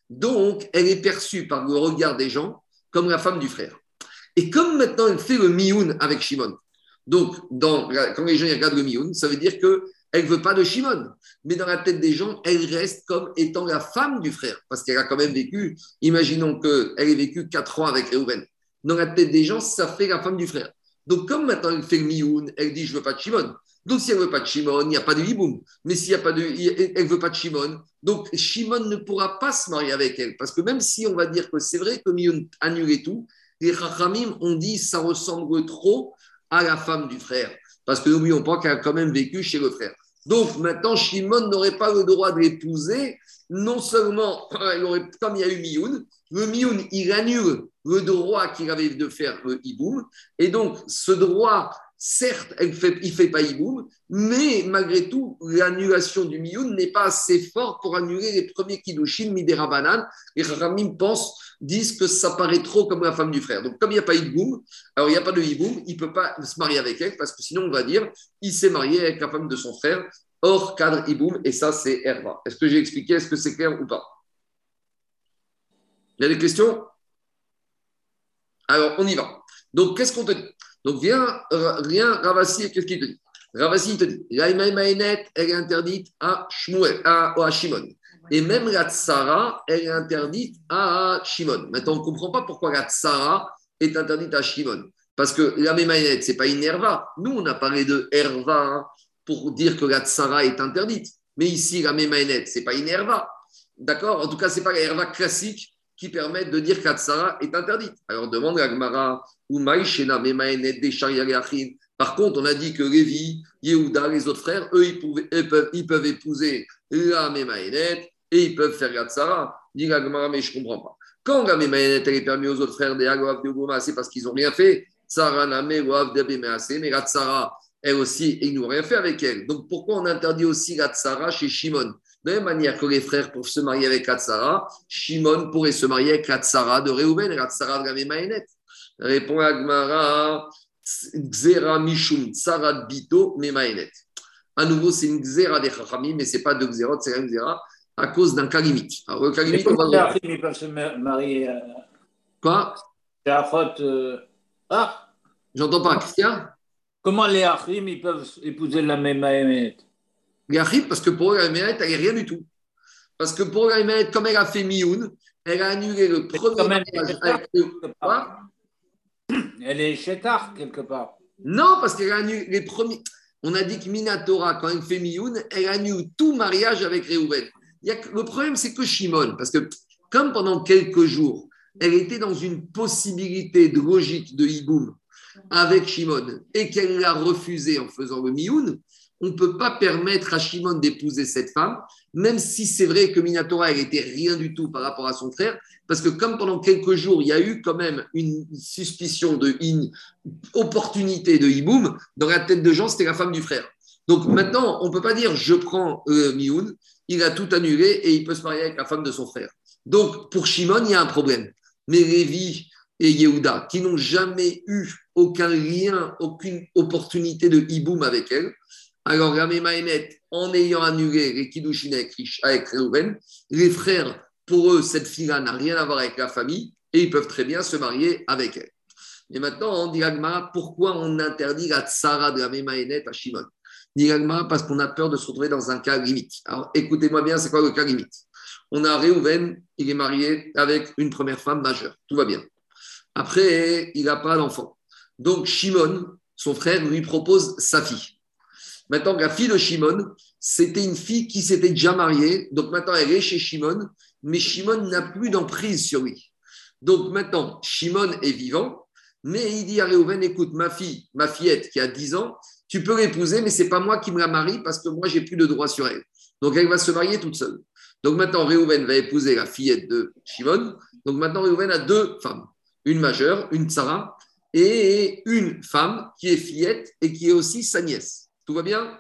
donc elle est perçue par le regard des gens comme la femme du frère. Et comme maintenant elle fait le mioun avec Shimon, donc quand les gens regardent le mioun, ça veut dire qu'elle ne veut pas de Shimon. Mais dans la tête des gens, elle reste comme étant la femme du frère. Parce qu'elle a quand même vécu, imaginons qu'elle ait vécu 4 ans avec Réhouven. Dans la tête des gens, ça fait la femme du frère. Donc comme maintenant elle fait le mioun, elle dit je ne veux pas de Shimon. Donc, si elle ne veut pas de Shimon, il n'y a pas de hiboum. Mais s'il n'y a pas de, elle ne veut pas de Shimon, donc Shimon ne pourra pas se marier avec elle. Parce que même si on va dire que c'est vrai que Mioun annulé tout, les Chachamim ont dit ça ressemble trop à la femme du frère. Parce que n'oublions pas qu'elle a quand même vécu chez le frère. Donc maintenant, Shimon n'aurait pas le droit de l'épouser. Non seulement, aurait, comme il y a eu Mioun, le Mioun, il annule le droit qu'il avait de faire le hiboum. Et donc, ce droit Certes, il ne fait pas Iboum, mais malgré tout, l'annulation du Miyun n'est pas assez forte pour annuler les premiers Kiddushin, Midera Banan. Les Ramim pensent, disent que ça paraît trop comme la femme du frère. Donc, comme il n'y a pas Iboum, alors il n'y a pas de Iboum, il ne peut pas se marier avec elle, parce que sinon, on va dire, il s'est marié avec la femme de son frère, hors cadre Iboum, et ça, c'est Herva. Est-ce que j'ai expliqué Est-ce que c'est clair ou pas? Il y a des questions? Alors, on y va. Donc, qu'est-ce qu'on te donc, viens, rien, Ravasi, qu'est-ce qu'il te dit Ravasi, te dit la elle est interdite à, Shmuel, à, Shimon. Et même la tsara, elle est interdite à Shimon. Maintenant, on ne comprend pas pourquoi la tsara est interdite à Shimon. Parce que la Memaïnet, ce n'est pas une herva. Nous, on a parlé de herva hein, pour dire que la tsara est interdite. Mais ici, la Memaïnet, ce n'est pas une herva. D'accord? En tout cas, ce n'est pas la herva classique qui permettent de dire qu'Atsara est interdite. Alors demande à Gmara, ou Maïshena, Par contre, on a dit que Lévi, Yehuda, les autres frères, eux, ils, peuvent, épouser la Mémaénet et ils peuvent faire Gatsara. Dit la Gmara, mais je ne comprends pas. Quand la Mémaénet, elle est permise aux autres frères des Agoav de Goma, c'est parce qu'ils n'ont rien fait. Tsara, Name, Wav, de mais Gatsara, elle aussi, ils n'ont rien fait avec elle. Donc pourquoi on interdit aussi Gatsara chez Shimon? De la même manière que les frères peuvent se marier avec Katsara, Shimon pourrait se marier avec Katsara de Reuven, Katsara de la Mémaénet. Répond Agmara, Xera Mishum Tsara Bito Mémaénet. À nouveau, c'est une Xera des Chachamim, mais ce n'est pas de Xerot, c'est un Xera à cause d'un Kalimit. Alors, le Kalimit, on va Les ils peuvent se marier. Euh... Quoi? C'est à faute. Euh... Ah? J'entends pas, Christian? Comment les Achim, ils peuvent épouser la Mémaénet parce que pour elle, elle n'est rien du tout. Parce que pour elle, comme elle a fait Mioun, elle a annulé le premier mariage avec Elle est chétard quelque part. Non, parce qu'elle a annulé les premiers. On a dit que Minatora, quand elle fait Mioun, elle annule tout mariage avec Réhouven. Le problème, c'est que Shimon, parce que comme pendant quelques jours, elle était dans une possibilité de logique de Hiboum avec Shimon et qu'elle l'a refusé en faisant le Mioun, on ne peut pas permettre à Shimon d'épouser cette femme, même si c'est vrai que Minatora, elle n'était rien du tout par rapport à son frère, parce que comme pendant quelques jours, il y a eu quand même une suspicion de opportunité de Hiboum, dans la tête de Jean, c'était la femme du frère. Donc maintenant, on ne peut pas dire je prends euh, Mioun, il a tout annulé et il peut se marier avec la femme de son frère. Donc pour Shimon, il y a un problème. Mais Lévi et Yehuda, qui n'ont jamais eu aucun lien, aucune opportunité de Hiboum avec elle, alors, Ramé Maïnet, en ayant annulé les Kiddushin avec Reuven, les frères, pour eux, cette fille-là n'a rien à voir avec la famille et ils peuvent très bien se marier avec elle. Et maintenant, on dit pourquoi on interdit la tsara de Ramé Maïnet à Shimon? Dit parce qu'on a peur de se retrouver dans un cas limite. Alors, écoutez-moi bien, c'est quoi le cas limite? On a Reuven, il est marié avec une première femme majeure. Tout va bien. Après, il n'a pas d'enfant. Donc, Shimon, son frère, lui propose sa fille. Maintenant, la fille de Shimon, c'était une fille qui s'était déjà mariée. Donc maintenant, elle est chez Shimon, mais Shimon n'a plus d'emprise sur lui. Donc maintenant, Shimon est vivant, mais il dit à Réhouven, écoute, ma fille, ma fillette qui a 10 ans, tu peux l'épouser, mais ce n'est pas moi qui me la marie parce que moi, j'ai plus de droit sur elle. Donc elle va se marier toute seule. Donc maintenant, Réhouven va épouser la fillette de Shimon. Donc maintenant, Réhouven a deux femmes, une majeure, une Sarah, et une femme qui est fillette et qui est aussi sa nièce. Tout va bien?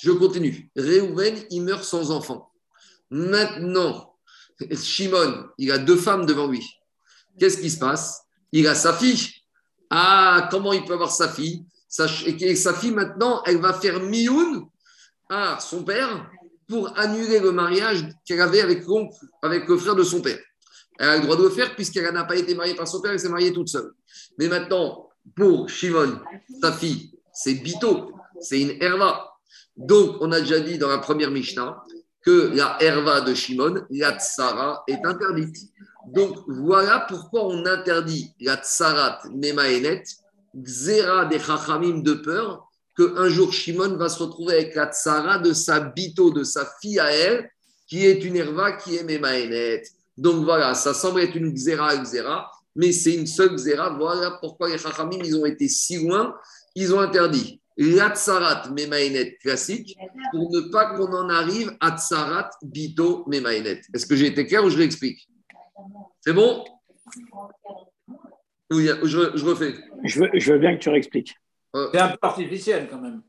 Je continue. Réhouven, il meurt sans enfant. Maintenant, Shimon, il a deux femmes devant lui. Qu'est-ce qui se passe? Il a sa fille. Ah, comment il peut avoir sa fille? Et sa fille, maintenant, elle va faire mioun à son père pour annuler le mariage qu'elle avait avec, avec le frère de son père. Elle a le droit de le faire puisqu'elle n'a pas été mariée par son père, elle s'est mariée toute seule. Mais maintenant, pour Shimon, sa fille, c'est Bito, c'est une Herva. Donc, on a déjà dit dans la première Mishnah que la Herva de Shimon, la Tsara, est interdite. Donc, voilà pourquoi on interdit la Tsarat Memaenet, Xera des Chachamim de peur, qu'un jour Shimon va se retrouver avec la Tsara de sa Bito, de sa fille à elle, qui est une Herva qui est Memaenet. Donc voilà, ça semble être une Xera, Xera, mais c'est une seule Xera. Voilà pourquoi les Chachamim, ils ont été si loin, ils ont interdit l'Atsarat Memaenet classique pour ne pas qu'on en arrive à Tsarat Bito Memaenet. Est-ce que j'ai été clair ou je l'explique? C'est bon? Oui, je, refais? Je veux, je veux, bien que tu réexpliques. Euh, c'est un peu artificiel quand même.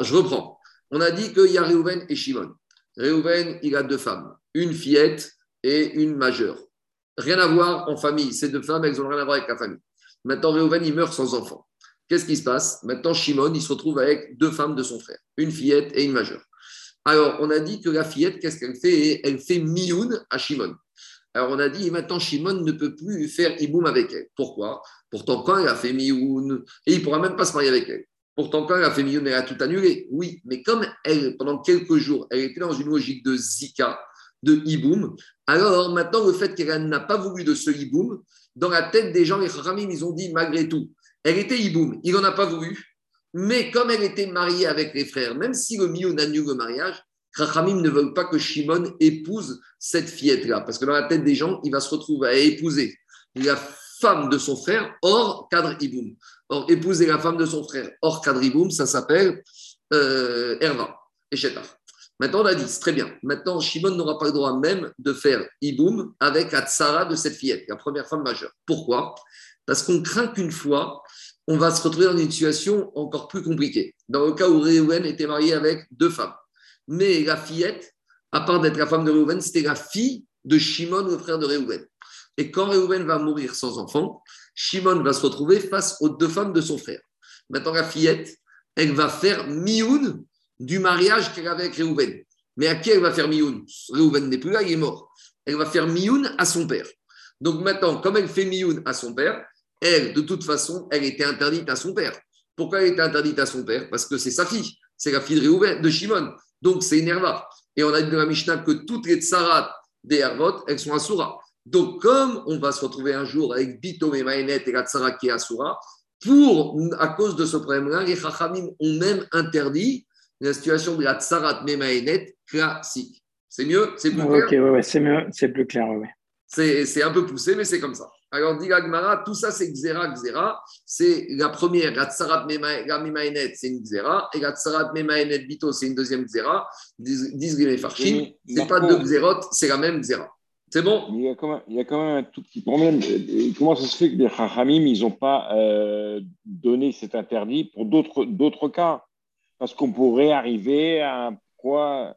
je reprends. On a dit qu'il y a Réhouven et Shimon. Réhouven, il a deux femmes, une fillette et une majeure. Rien à voir en famille. Ces deux femmes, elles n'ont rien à voir avec la famille. Maintenant, Réhouven, il meurt sans enfant. Qu'est-ce qui se passe? Maintenant, Shimon, il se retrouve avec deux femmes de son frère, une fillette et une majeure. Alors, on a dit que la fillette, qu'est-ce qu'elle fait? Elle fait mioun à Shimon. Alors, on a dit, maintenant, Shimon ne peut plus faire iboum avec elle. Pourquoi? Pourtant, quand elle a fait mioun, et il ne pourra même pas se marier avec elle. Pourtant, quand elle a fait mioun, elle a tout annulé. Oui, mais comme elle, pendant quelques jours, elle était dans une logique de zika, de hiboum, alors maintenant, le fait qu'elle n'a pas voulu de ce hiboum, dans la tête des gens, les Khamim, ils ont dit, malgré tout, elle était hiboum, il n'en a pas voulu, mais comme elle était mariée avec les frères, même si le Mio annule le mariage, Rachamim ne veulent pas que Shimon épouse cette fillette-là, parce que dans la tête des gens, il va se retrouver à épouser la femme de son frère hors cadre hiboum. Or, épouser la femme de son frère hors cadre hiboum, ça s'appelle euh, Erva et Maintenant, on a dit, très bien. Maintenant, Shimon n'aura pas le droit même de faire hiboum avec la tsara de cette fillette, la première femme majeure. Pourquoi? Parce qu'on craint qu'une fois, on va se retrouver dans une situation encore plus compliquée. Dans le cas où Réhouven était marié avec deux femmes. Mais la fillette, à part d'être la femme de Réhouven, c'était la fille de Shimon, le frère de Réhouven. Et quand Réhouven va mourir sans enfant, Shimon va se retrouver face aux deux femmes de son frère. Maintenant, la fillette, elle va faire mioun du mariage qu'elle avait avec Réhouven. Mais à qui elle va faire mioun? Réhouven n'est plus là, il est mort. Elle va faire mioun à son père. Donc maintenant, comme elle fait mioun à son père, elle, de toute façon, elle était interdite à son père. Pourquoi elle était interdite à son père? Parce que c'est sa fille, c'est la fille de de Shimon. Donc c'est une Herva. Et on a dit dans la Mishnah que toutes les tsarat des Hervot, elles sont Asura. Donc comme on va se retrouver un jour avec Bito et Maïnet et la tsara qui est Asura, pour, à cause de ce problème-là, les Chachamim ont même interdit la situation de la tsarat Memaenet classique. C'est mieux C'est plus clair Ok, ouais, c'est mieux, c'est plus clair, ouais. C'est un peu poussé, mais c'est comme ça. Alors, dit Gmara, tout ça, c'est Xera, Xera. C'est la première, la Tsarat Memaenet, c'est une Xera. Et la Tsarat Memaenet Bito, c'est une deuxième Xera. Disent les Farchim. Ce pas deux Xerot, c'est la même Xera. C'est bon? Il y, a quand même, il y a quand même un tout petit problème. Comment ça se fait que les Chachamim, ils n'ont pas euh, donné cet interdit pour d'autres cas? Parce qu'on pourrait arriver à un quoi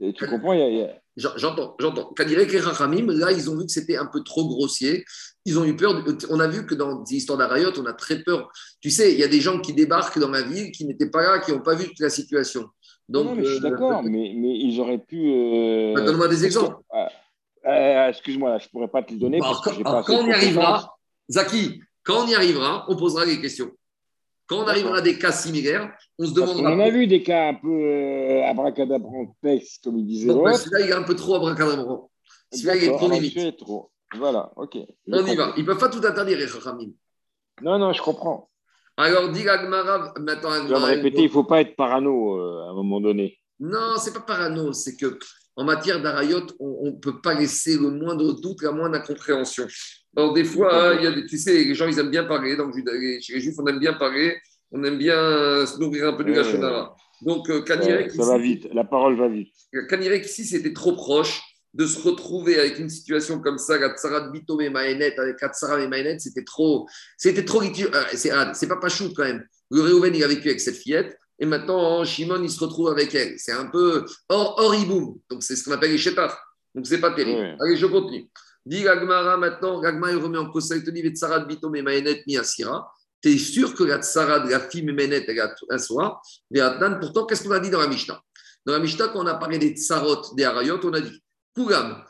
Tu comprends il y a, J'entends, j'entends. Que les Rachamim, là, ils ont vu que c'était un peu trop grossier. Ils ont eu peur. on a vu que dans des histoires d'Arayot, on a très peur. Tu sais, il y a des gens qui débarquent dans ma ville qui n'étaient pas là, qui n'ont pas vu toute la situation. Donc, non, mais je suis euh, d'accord, mais, mais, ils auraient pu. Euh... Bah, donne-moi des exemples. Euh, excuse-moi, je ne pourrais pas te les donner. parce que quand, quand on y arrivera, Zaki, quand on y arrivera, on posera les questions. Quand on arrivera à des cas similaires, on se demandera. On a vu des cas un peu euh, abracadabrantesques, comme il disait. Non, celui-là, il est un peu trop abracadabrant. Celui-là, il est trop limite. Trop. Voilà, ok. On y va. Ils ne peuvent pas tout interdire, les Chachamim. Non, non, je comprends. Alors, dit Agmara, maintenant. Je vais me répéter, il ne faut pas être parano euh, à un moment donné. Non, ce n'est pas parano, c'est que en matière d'arayot, on ne peut pas laisser le moindre doute, la moindre incompréhension. Alors, des fois, il y a des, tu sais, les gens, ils aiment bien parler. Donc, chez les Juifs, on aime bien parler. On aime bien se nourrir un peu du Lachonara. Donc, euh, Kanirek. ça va vite. La parole va vite. Kanirek, ici, c'était trop proche de se retrouver avec une situation comme ça, la Tsara Bito et Maënet, avec la Tsara et Maënet, c'était trop, c'était trop euh, C'est pas pas chou quand même. Le Réhouven, il a vécu avec cette fillette. Et maintenant, Shimon, il se retrouve avec elle. C'est un peu hors, horiboum. Donc, c'est ce qu'on appelle les chétards. Donc, c'est pas terrible. Allez, je continue. Dit Gagmara maintenant, Gagmara, il remet en cause. Il te dit Tsara Bito et Maënet, mi Asira. Tu es sûr que la Tsara de la fille Méménet, elle a un soir. Pourtant, qu'est-ce qu'on a dit dans la Mishnah? Dans la Mishnah, quand on a parlé des Tsarot, des Arayot, on a dit Kugam,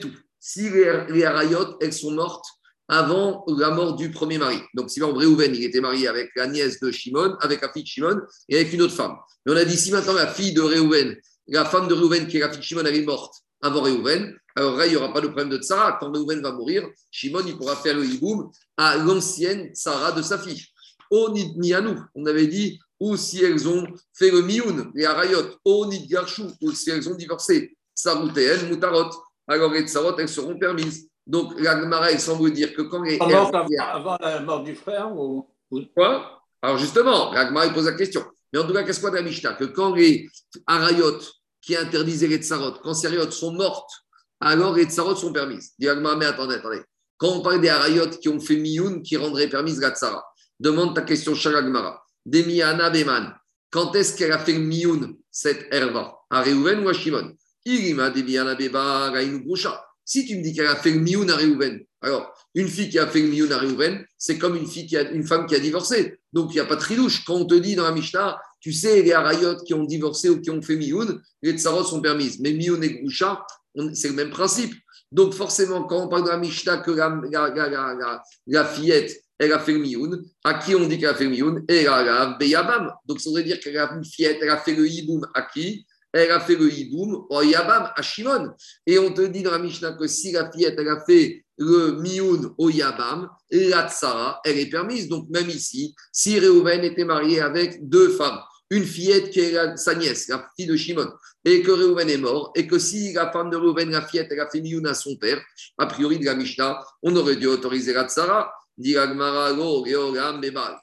tout. Si les, Arayot, elles sont mortes avant la mort du premier mari. Donc, si exemple, Réhouven, il était marié avec la nièce de Shimon, avec la fille de Shimon et avec une autre femme. Mais on a dit si maintenant la fille de Réhouven, la femme de Réhouven, qui est la fille de Shimon, elle est morte avant Réhouven, alors là, il n'y aura pas de problème de Tsara. Quand Réhouven va mourir, Shimon, il pourra faire le hiboum à l'ancienne Tsara de sa fille. Ni à nous. On avait dit, ou si elles ont fait le mioun, les harayot, ni garchou, ou si elles ont divorcé, saroutéen, mutarot. Alors les tsarot, elles seront permises. Donc la Gemara, il semble dire que quand les. Avant, la mort du frère ou. Quoi? Alors justement, la Gemara, pose la question. Mais en tout cas, qu'est-ce qu'on a Mishnah? Que quand les harayot qui interdisaient les tsarot, quand ces harayot sont mortes, alors les tsarot sont permises. Dis mais attendez, attendez. Quand on parle des harayot qui ont fait mioun, qui rendraient permise la tsara, demande ta question Shalagmara. Demiana Beman. Quand est-ce qu'elle a fait mioun, cette herva À Réhouven ou à Shimon? Si tu me dis qu'elle a fait le mioun à Réhouven, alors une fille qui a fait le mioun à Réhouven, c'est comme une, fille qui a, une femme qui a divorcé. Donc il n'y a pas de tridouche. Quand on te dit dans la Mishnah, tu sais, les harayot qui ont divorcé ou qui ont fait mioun, les tsarot sont permises. Mais mioun et groucha, c'est le même principe. Donc forcément, quand on parle de la Mishnah, que la, la, la fillette, elle a fait le mioun. À qui on dit qu'elle a fait le mioun? Et elle a Beyabam. Donc ça veut dire qu'elle a une fillette, elle a fait le hiboum à qui? Elle a fait le hiboum au Yabam, à Shimon. Et on te dit dans la Mishnah que si la fillette, elle a fait le mioun au Yabam, la tsara, elle est permise. Donc même ici, si Reuven était marié avec deux femmes, une fillette qui est sa nièce, la fille de Shimon, et que Reuven est mort, et que si la femme de Reuven, la fillette, elle a fait mioun à son père, a priori de la Mishnah, on aurait dû autoriser la tsara. Il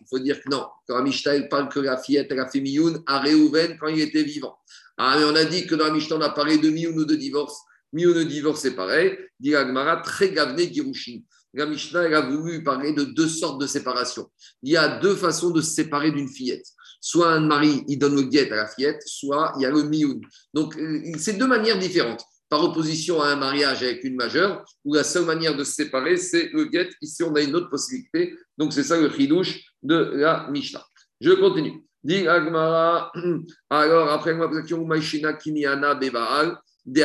faut dire que non. Quand la parle que la fillette, elle a fait Mioun à Réhouven quand il était vivant. Ah, mais on a dit que dans la Mishnah, on a parlé de Mioun ou de divorce. Mioun de divorce, c'est pareil. Dit Agmara, très gavné Girushin. La Mishnah, elle a voulu parler de deux sortes de séparation. Il y a deux façons de se séparer d'une fillette. Soit un mari, il donne le guet à la fillette, soit il y a le mioun. Donc, euh, c'est deux manières différentes par opposition à un mariage avec une majeure, où la seule manière de se séparer, c'est le guet. Ici, on a une autre possibilité. Donc, c'est ça le chidouche de la Mishnah. Je continue. Dit Agmara, alors après ma question, Maishina Kimiana Bebaal, de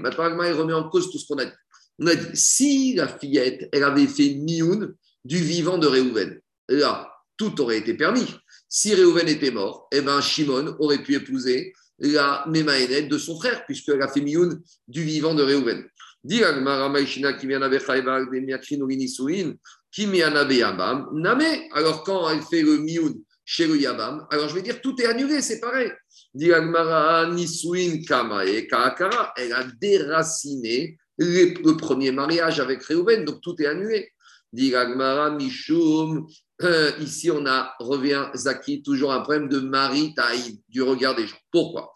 Maintenant, Agmara remet en cause tout ce qu'on a dit. On a dit, si la fillette, elle avait fait Mioun du vivant de Réhouven, là, tout aurait été permis. Si Réhouven était mort, eh ben, Shimon aurait pu épouser la Mémaénet de son frère, puisqu'elle a fait Mioun du vivant de Réhouven. Alors, quand elle fait le Mioun alors je vais dire tout est annulé, c'est pareil. Elle a déraciné le premier mariage avec Réhouven, donc tout est annulé. Mishum. Euh, ici, on a, revient, Zaki, toujours un problème de mari du regard des gens. Pourquoi?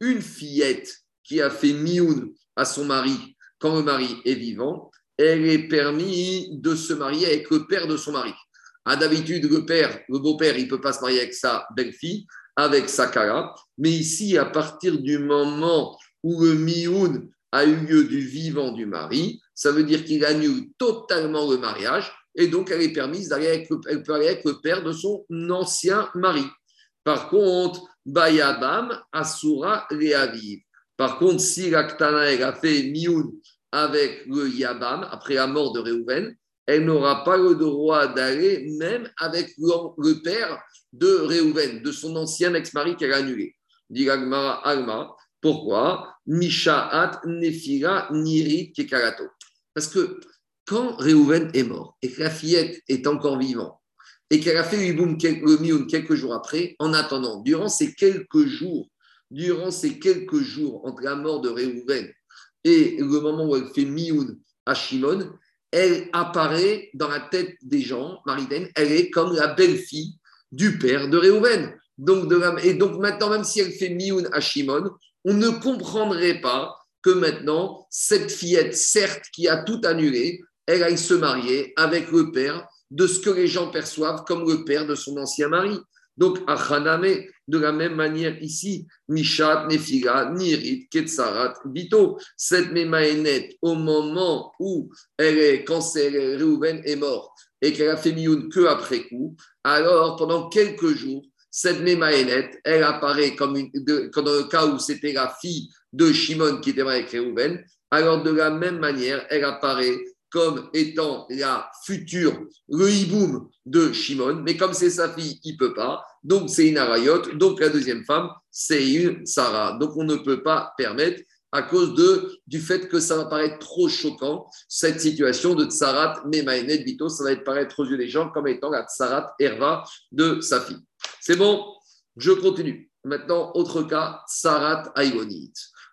Une fillette qui a fait mioun à son mari quand le mari est vivant, elle est permis de se marier avec le père de son mari. À d'habitude, le père, le beau-père, il ne peut pas se marier avec sa belle-fille, avec sa cara. Mais ici, à partir du moment où le mioun a eu lieu du vivant du mari, ça veut dire qu'il annule totalement le mariage et donc elle est permise d'aller avec le, père de son ancien mari. Par contre, Bayabam Asura Reaviv. Par contre, si l'Aktana a fait Mioun avec le Yabam après la mort de Réhouven, elle n'aura pas le droit d'aller même avec le père de Réhouven, de son ancien ex-mari qu'elle a annulé. Dit Alma, pourquoi? Mishaat Nefira Nirit Kekarato. Parce que quand Réhouven est mort et que la fillette est encore vivante et qu'elle a fait le mioun quelques jours après, en attendant, durant ces quelques jours, durant ces quelques jours entre la mort de Réhouven et le moment où elle fait mioun à Shimon, elle apparaît dans la tête des gens, Maritaine, elle est comme la belle-fille du père de Réhouven. Donc et donc maintenant, même si elle fait Mioun à Shimon, on ne comprendrait pas que maintenant, cette fillette, certes, qui a tout annulé, elle aille se marier avec le père de ce que les gens perçoivent comme le père de son ancien mari. Donc, Achaname, de la même manière ici, Mishat, Nefira, Nirit, Ketsarat, Bito, cette Memaenet, au moment où elle est, quand Reuven est mort et qu'elle a fait Mioun que après coup, alors pendant quelques jours, cette Memaenet, elle apparaît comme, une, dans le cas où c'était la fille de Shimon qui était mariée avec Reuven, alors de la même manière, elle apparaît comme étant la future, le hiboum de Shimon, mais comme c'est sa fille, il peut pas. Donc c'est une arayot. Donc la deuxième femme, c'est une Sarah. Donc on ne peut pas permettre à cause du fait que ça va paraître trop choquant, cette situation de Tsarat Memaenet Bito, ça va paraître aux yeux des gens comme étant la Tsarat Herva de sa fille. C'est bon, je continue. Maintenant, autre cas, Tsarat Aïgonit.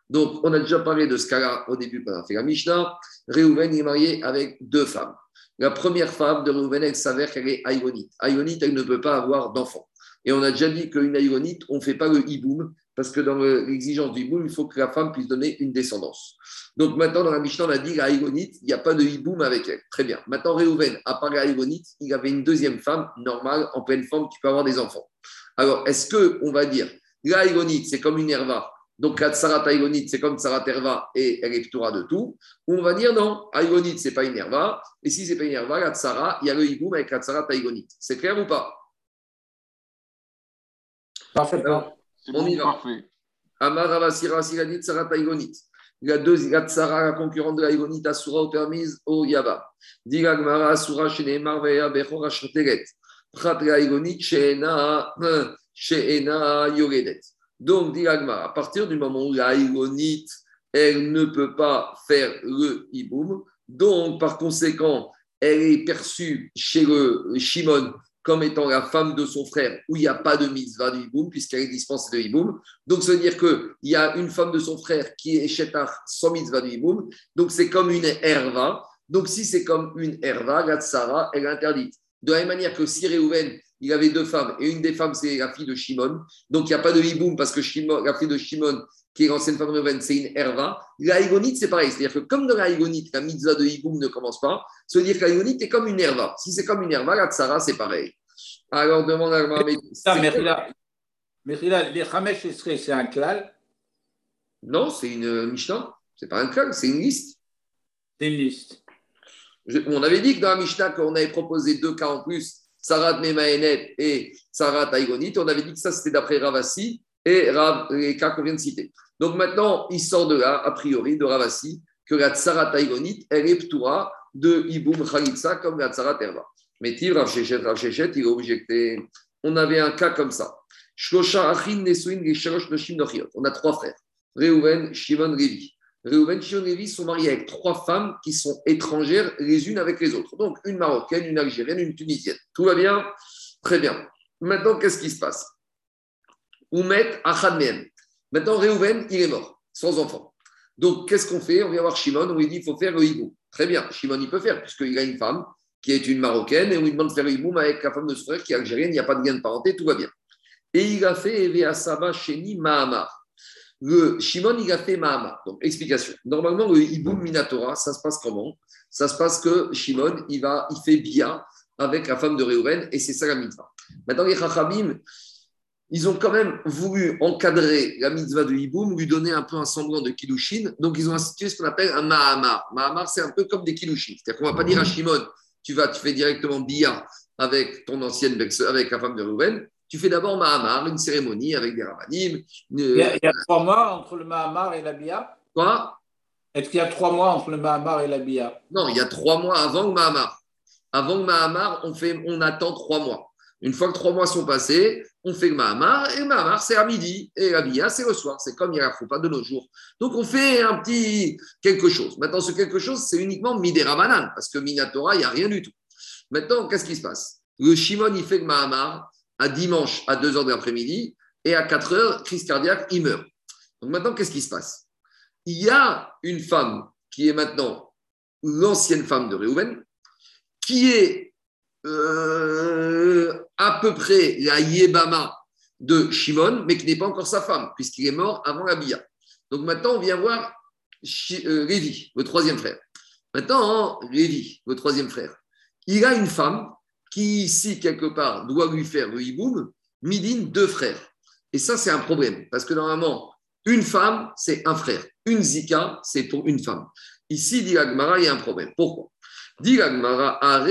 Donc, on a déjà parlé de ce cas-là au début quand on a fait la Mishnah. Réhouven est marié avec deux femmes. La première femme de Réhouven, elle s'avère qu'elle est aïgonite. Aïgonite, elle ne peut pas avoir d'enfant. Et on a déjà dit qu'une aïgonite, on ne fait pas le hiboum, parce que dans l'exigence du hiboum, il faut que la femme puisse donner une descendance. Donc maintenant, dans la Mishnah, on a dit l'aïgonite, il n'y a pas de hiboum avec elle. Très bien. Maintenant, Réhouven, à part l'aïgonite, il avait une deuxième femme normale, en pleine forme, qui peut avoir des enfants. Alors, est-ce qu'on va dire, l'aïgonite, c'est comme une herva, donc la tsara taïgonite, c'est comme tsara terva et elle est de tout. Ou on va dire non, aïgonite, ce n'est pas une herva. Et si ce n'est pas une herva, la tsara, il y a le hiboum avec la tsara taïgonite. C'est clair ou pas? Parfaitement. On y va. Parfait. Amar Ravasira Sirani tsara taïgonite. La deuxième, la tsara, la concurrente de l'aïgonite, asura ou permise au yaba. Digagmara asura shenemar veya bechora shoteret. Prat l'aïgonite sheena, sheena yoredet. Donc, dit à partir du moment où la higonite, elle ne peut pas faire le hiboum, donc par conséquent, elle est perçue chez le Shimon comme étant la femme de son frère, où il n'y a pas de mitzvah du hiboum, puisqu'elle est dispensée de hiboum. Donc, ça veut dire qu'il y a une femme de son frère qui est shetar sans mitzvah du hiboum. Donc, c'est comme une herva. Donc, si c'est comme une herva, la tsara, elle est interdite. De la même manière que si Réhouven, il avait deux femmes, et une des femmes, c'est la fille de Shimon. Donc, il n'y a pas de hiboum parce que Shimon, la fille de Shimon, qui est l'ancienne femme de Reuven, c'est une herva. La higonite, c'est pareil. C'est-à-dire que comme dans la higonite, la mitzvah de hiboum ne commence pas, veut dire que la higonite est comme une herva. Si c'est comme une herva, la tsara, c'est pareil. Alors, demande à la Mais là, les Hamesh c'est un klal? Non, c'est une Mishnah. C'est pas un klal, c'est une liste. C'est une liste. on avait dit que dans la Mishnah, qu'on avait proposé deux cas en plus, Sarat Memaenet et Sarat Aïgonit. On avait dit que ça, c'était d'après Ravasi et les cas qu'on vient de citer. Donc maintenant, il sort de là, a priori, de Ravasi, que la Sarat Aïgonit, elle est Ptoura de Iboum Khalitsa comme la Tsarat Erva. Mais Tiv, Rav il a objecté. On avait un cas comme ça. On a trois frères. Reuven, Shimon, Levi. Reuven, Shimon et Lévi sont mariés avec trois femmes qui sont étrangères les unes avec les autres. Donc, une marocaine, une algérienne, une tunisienne. Tout va bien? Très bien. Maintenant, qu'est-ce qui se passe? Oumet Achadmeem. Maintenant, Reuven, il est mort, sans enfant. Donc, qu'est-ce qu'on fait? On vient voir Shimon, on lui dit il faut faire le hibou. Très bien, Shimon, il peut faire, puisqu'il a une femme qui est une marocaine, et on lui demande de faire le hibou avec la femme de son frère qui est algérienne, il n'y a pas de lien de parenté, tout va bien. Et il a fait Eve Asaba Sheni Mahamar. Le Shimon, il a fait Mahama. Donc, explication. Normalement, le Iboum Minatora, ça se passe comment? Ça se passe que Shimon, il, va, il fait Bia avec la femme de Réhouven, et c'est ça la mitzvah. Maintenant, les Chachamim, ils ont quand même voulu encadrer la mitzvah de Iboum, lui donner un peu un semblant de Kilushin. Donc, ils ont institué ce qu'on appelle un Mahamar. Mahamar, c'est un peu comme des Kilushin. C'est-à-dire qu'on ne va pas dire à Shimon, tu vas, tu fais directement Bia avec ton ancienne, avec la femme de Réhouven tu fais d'abord Mahamar, une cérémonie avec des rabbinim. Il, y a, trois mois entre le Mahamar et la Bia? Quoi? Est-ce qu'il y a trois mois entre le Mahamar et la Bia? Non, il y a trois mois avant le Mahamar. Avant le Mahamar, on, fait, on attend trois mois. Une fois que trois mois sont passés, on fait le Mahamar, et le Mahamar, c'est à midi, et la Bia, c'est le soir. C'est comme il a la pas de nos jours. Donc, on fait un petit quelque chose. Maintenant, ce quelque chose, c'est uniquement Midera parce que Minatora, il n'y a rien du tout. Maintenant, qu'est-ce qui se passe? Le Shimon, il fait le Mahamar, à dimanche à 2 h de l'après-midi et à 4 h crise cardiaque, il meurt. Donc maintenant, qu'est-ce qui se passe? Il y a une femme qui est maintenant l'ancienne femme de Réhouven, qui est euh, à peu près la Yébama de Shimon, mais qui n'est pas encore sa femme, puisqu'il est mort avant la Bia. Donc maintenant, on vient voir euh, Lévi, le troisième frère. Maintenant, Lévi, le troisième frère, il a une femme qui, ici, quelque part, doit lui faire le hiboum, midin, deux frères. Et ça, c'est un problème, parce que normalement, une femme, c'est un frère. Une zika, c'est pour une femme. Ici, dit il y a un problème. Pourquoi? Are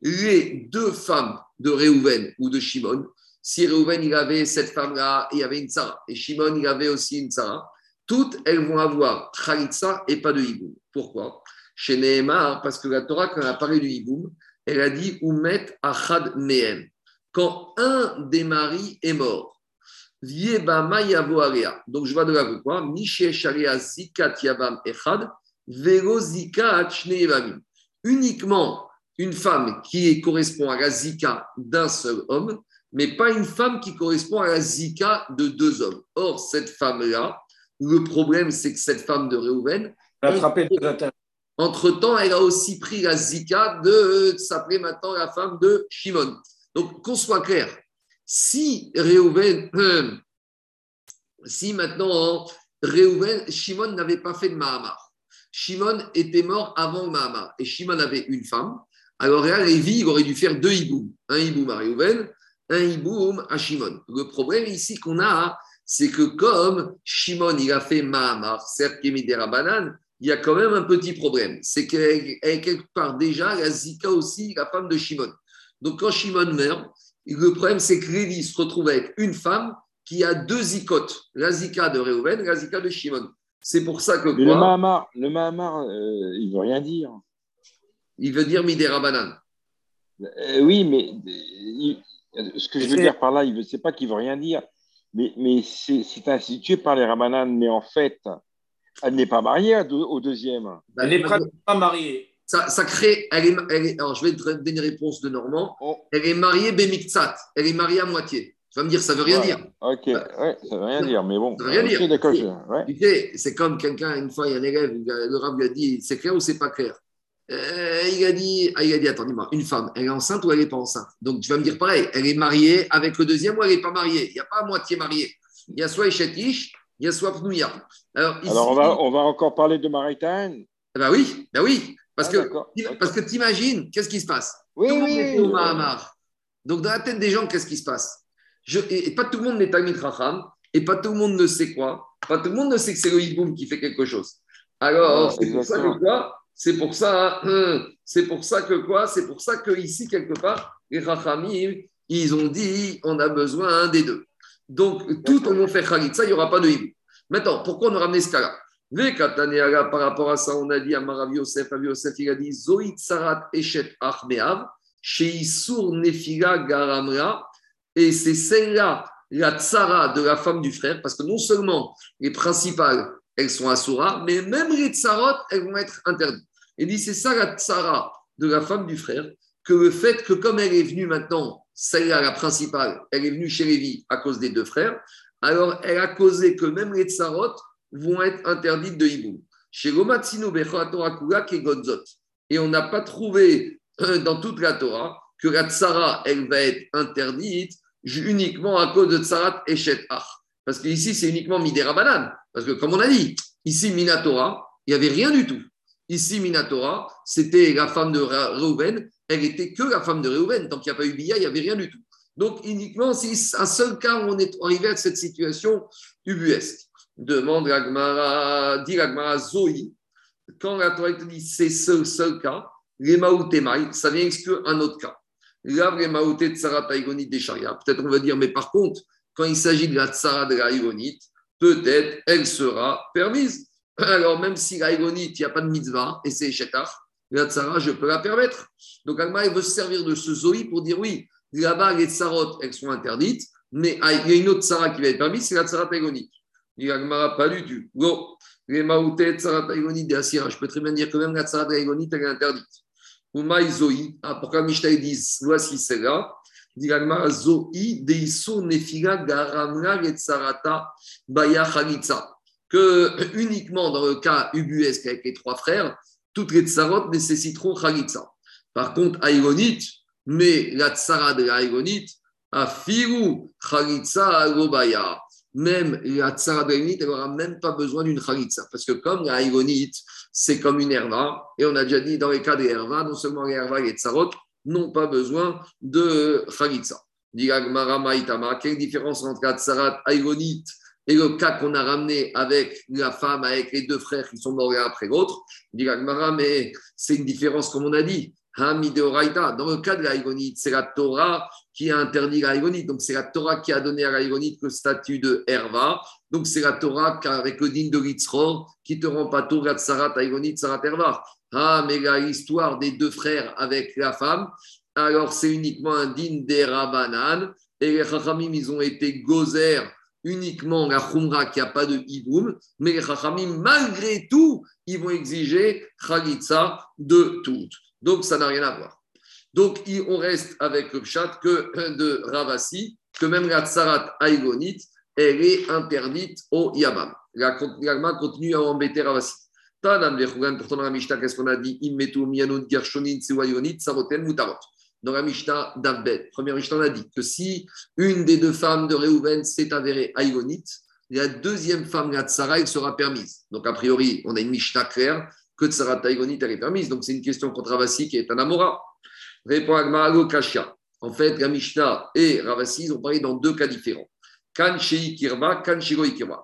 Les deux femmes de Réhouven ou de Shimon, si Réhouven il avait cette femme-là, il y avait une Sarah, et Shimon il avait aussi une Sarah, toutes elles vont avoir Khalitsa et pas de Hiboum. Pourquoi? Chez Nehemar, parce que la Torah, quand elle a parlé du Hiboum, elle a dit Oumet Achad Mehem. Quand un des maris est mort, donc je vois de là quoi? Uniquement une femme qui correspond à la zika d'un seul homme, mais pas une femme qui correspond à la zika de deux hommes. Or, cette femme-là, le problème, c'est que cette femme de Réhouven, entre-temps, elle a aussi pris la zika de s'appeler maintenant la femme de Shimon. Donc, qu'on soit clair, si Réhouven, si maintenant Réhouven, Shimon n'avait pas fait de Mahamar, Shimon était mort avant Mahamar et Shimon avait une femme, alors là, Lévi, il aurait dû faire deux hiboum. Un hiboum à Réhouven, un hiboum à Shimon. Le problème ici qu'on a, c'est que comme Shimon, il a fait Mahamar, certes qui est Rabanan, il y a quand même un petit problème. C'est qu'elle est quelque part déjà la Zika aussi, la femme de Shimon. Donc quand Shimon meurt, le problème, c'est que Lévi se retrouve avec une femme qui a deux zikotes, la zika de Réhouven et la zika de Shimon. C'est pour ça que. le Mahamar, le Mahamar euh, il ne veut rien dire. Il veut dire Midera Banane. Euh, oui, mais ce que je veux dire par là, il ne sait pas qu'il ne veut rien dire. Mais, mais c'est institué par les Rabanan, mais en fait, elle n'est pas mariée au deuxième. Elle n'est pas mariée ça, crée. Elle est, alors, je vais te donner une réponse de Normand. Oh. Elle est mariée Bemiktsat. Elle est mariée à moitié. Tu vas me dire, ça veut rien dire. Ok, ouais, ça veut rien dire, mais bon. Ça veut rien dire. Tu sais, c'est comme quelqu'un, une fois, il y a un élève, le rab lui a dit c'est clair ou c'est pas clair? Euh, il, a dit, ah, il a dit attendez-moi, une femme, elle est enceinte ou elle n'est pas enceinte? Donc tu vas me dire pareil, elle est mariée avec le deuxième ou elle n'est pas mariée? Il n'y a pas à moitié mariée. Il y a soit Echetish, il y a soit Pnouya. Alors, Alors on, va, on va encore parler de Maritain. Eh ben oui, ben oui. Parce, ah, que, parce que t'imagines, qu'est-ce qui se passe? Oui, Tout le monde est au Mahamar. Donc, dans la tête des gens, qu'est-ce qui se passe? Je, et, pas tout le monde n'est Talmid Racham, et pas tout le monde ne sait quoi. Pas tout le monde ne sait que c'est le Hiboum qui fait quelque chose. Alors, c'est pour ça que quoi? C'est pour ça, hein, c'est pour ça que quoi? C'est pour ça que ici quelque part, les Rachamim, ils ont dit, on a besoin des deux. Donc, tout on fait Khalitsa, il n'y aura pas de Hiboum. Maintenant, pourquoi on a ramené ce cas-là? Par rapport à ça, on a dit à Marav Yosef, Yosef, il a dit Zoït Sarat Eshet Achmeav, Sheisur Nefila Garamra, et c'est celle-là, la tsara de la femme du frère, parce que non seulement les principales, elles sont asura, mais même les tsarot, elles vont être interdites. Il dit c'est ça la tsara de la femme du frère, que le fait que comme elle est venue maintenant, celle-là, la principale, elle est venue chez Lévi à cause des deux frères, alors elle a causé que même les tsarot, vont être interdites de hibou. Chez Et on n'a pas trouvé euh, dans toute la Torah que la tsara, elle va être interdite uniquement à cause de tsarat et ach. Parce qu'ici, c'est uniquement midera banane. Parce que, comme on a dit, ici, Minatora, il n'y avait rien du tout. Ici, Minatora, c'était la femme de Reuven, elle était que la femme de Reuven. Tant qu'il n'y a pas eu Bia, il n'y avait rien du tout. Donc, uniquement, c'est un seul cas où on est arrivé à cette situation ubuesque. Demande Gagmara, dit Gagmara Zoï, quand la Torah te dit c'est ce seul cas, les Maoutémaï, ça vient exclure un autre cas. Là, les Maouté Tsara Taïgonite des Sharia. Peut-être on va dire, mais par contre, quand il s'agit de la Tsara de la peut-être elle sera permise. Alors, même si la il n'y a pas de mitzvah et c'est Shetar, la Tsara, je peux la permettre. Donc, Agmara, veut se servir de ce Zoï pour dire oui, là-bas, les Tsarot, elles sont interdites, mais il y a une autre Tsara qui va être permise, c'est la Tsara Taïgonite. Pas du tout. Go. Les maoutet, tsarat de Asira. Je peux très bien dire que même la tsarat aïgonite, elle est interdite. Ou maïzoï. Ah, pourquoi Mishnah dit voici celle-là Dit Agmara zoï deiso nefila garamra et tsarata baya chalitza. Que uniquement dans le cas ubuesque avec les trois frères, toutes les tsarot nécessiteront chalitza. Par contre, aïgonite, Mais la tsara de la a firu chalitza alobaya. Même la tsara elle n'aura même pas besoin d'une chalitza. Parce que comme la c'est comme une herva, et on a déjà dit dans les cas des herva, non seulement les herva et les tsarot n'ont pas besoin de chalitza. Quelle différence entre la tsarat aïgonite et le cas qu'on a ramené avec la femme, avec les deux frères qui sont morts l'un après l'autre, mais c'est une différence comme on a dit. Dans le cas de l'aïgonite, c'est la Torah qui a interdit l'aïgonite. Donc, c'est la Torah qui a donné à l'aïgonite le statut de Herva. Donc, c'est la Torah avec le din de Litzror qui te rend pas tout la aïgonite, Sarat Herva. Ah, mais l'histoire des deux frères avec la femme, alors c'est uniquement un din des Rabanan. Et les Chachamim, ils ont été gozer uniquement la Khumra qui n'a pas de Iboum, mais les Chachamim, malgré tout, ils vont exiger Khalitsa de tout. Donc, ça n'a rien à voir. Donc, on reste avec le chat que de Ravasi, que même la Tsarat Aïgonite, elle est interdite au Yamam. La continue à embêter Ravasi. Pourtant, dans la Mishnah, qu'est-ce qu'on a dit? Immetu gershonin sewayonit saroten mutarot dans la Mishnah d'Avbet. Première Mishnah, on a dit que si une des deux femmes de Réhouven s'est avérée aïgonite, la deuxième femme, la Tsara, elle sera permise. Donc, a priori, on a une Mishnah claire que Tsara Taïgonite, elle est permise. Donc, c'est une question contre Ravasi qui est un Amora. Répond Agmarago Kasha. En fait, la Mishnah et Ravasi, ils ont parlé dans deux cas différents. Kan Kirba, Kan Kirba.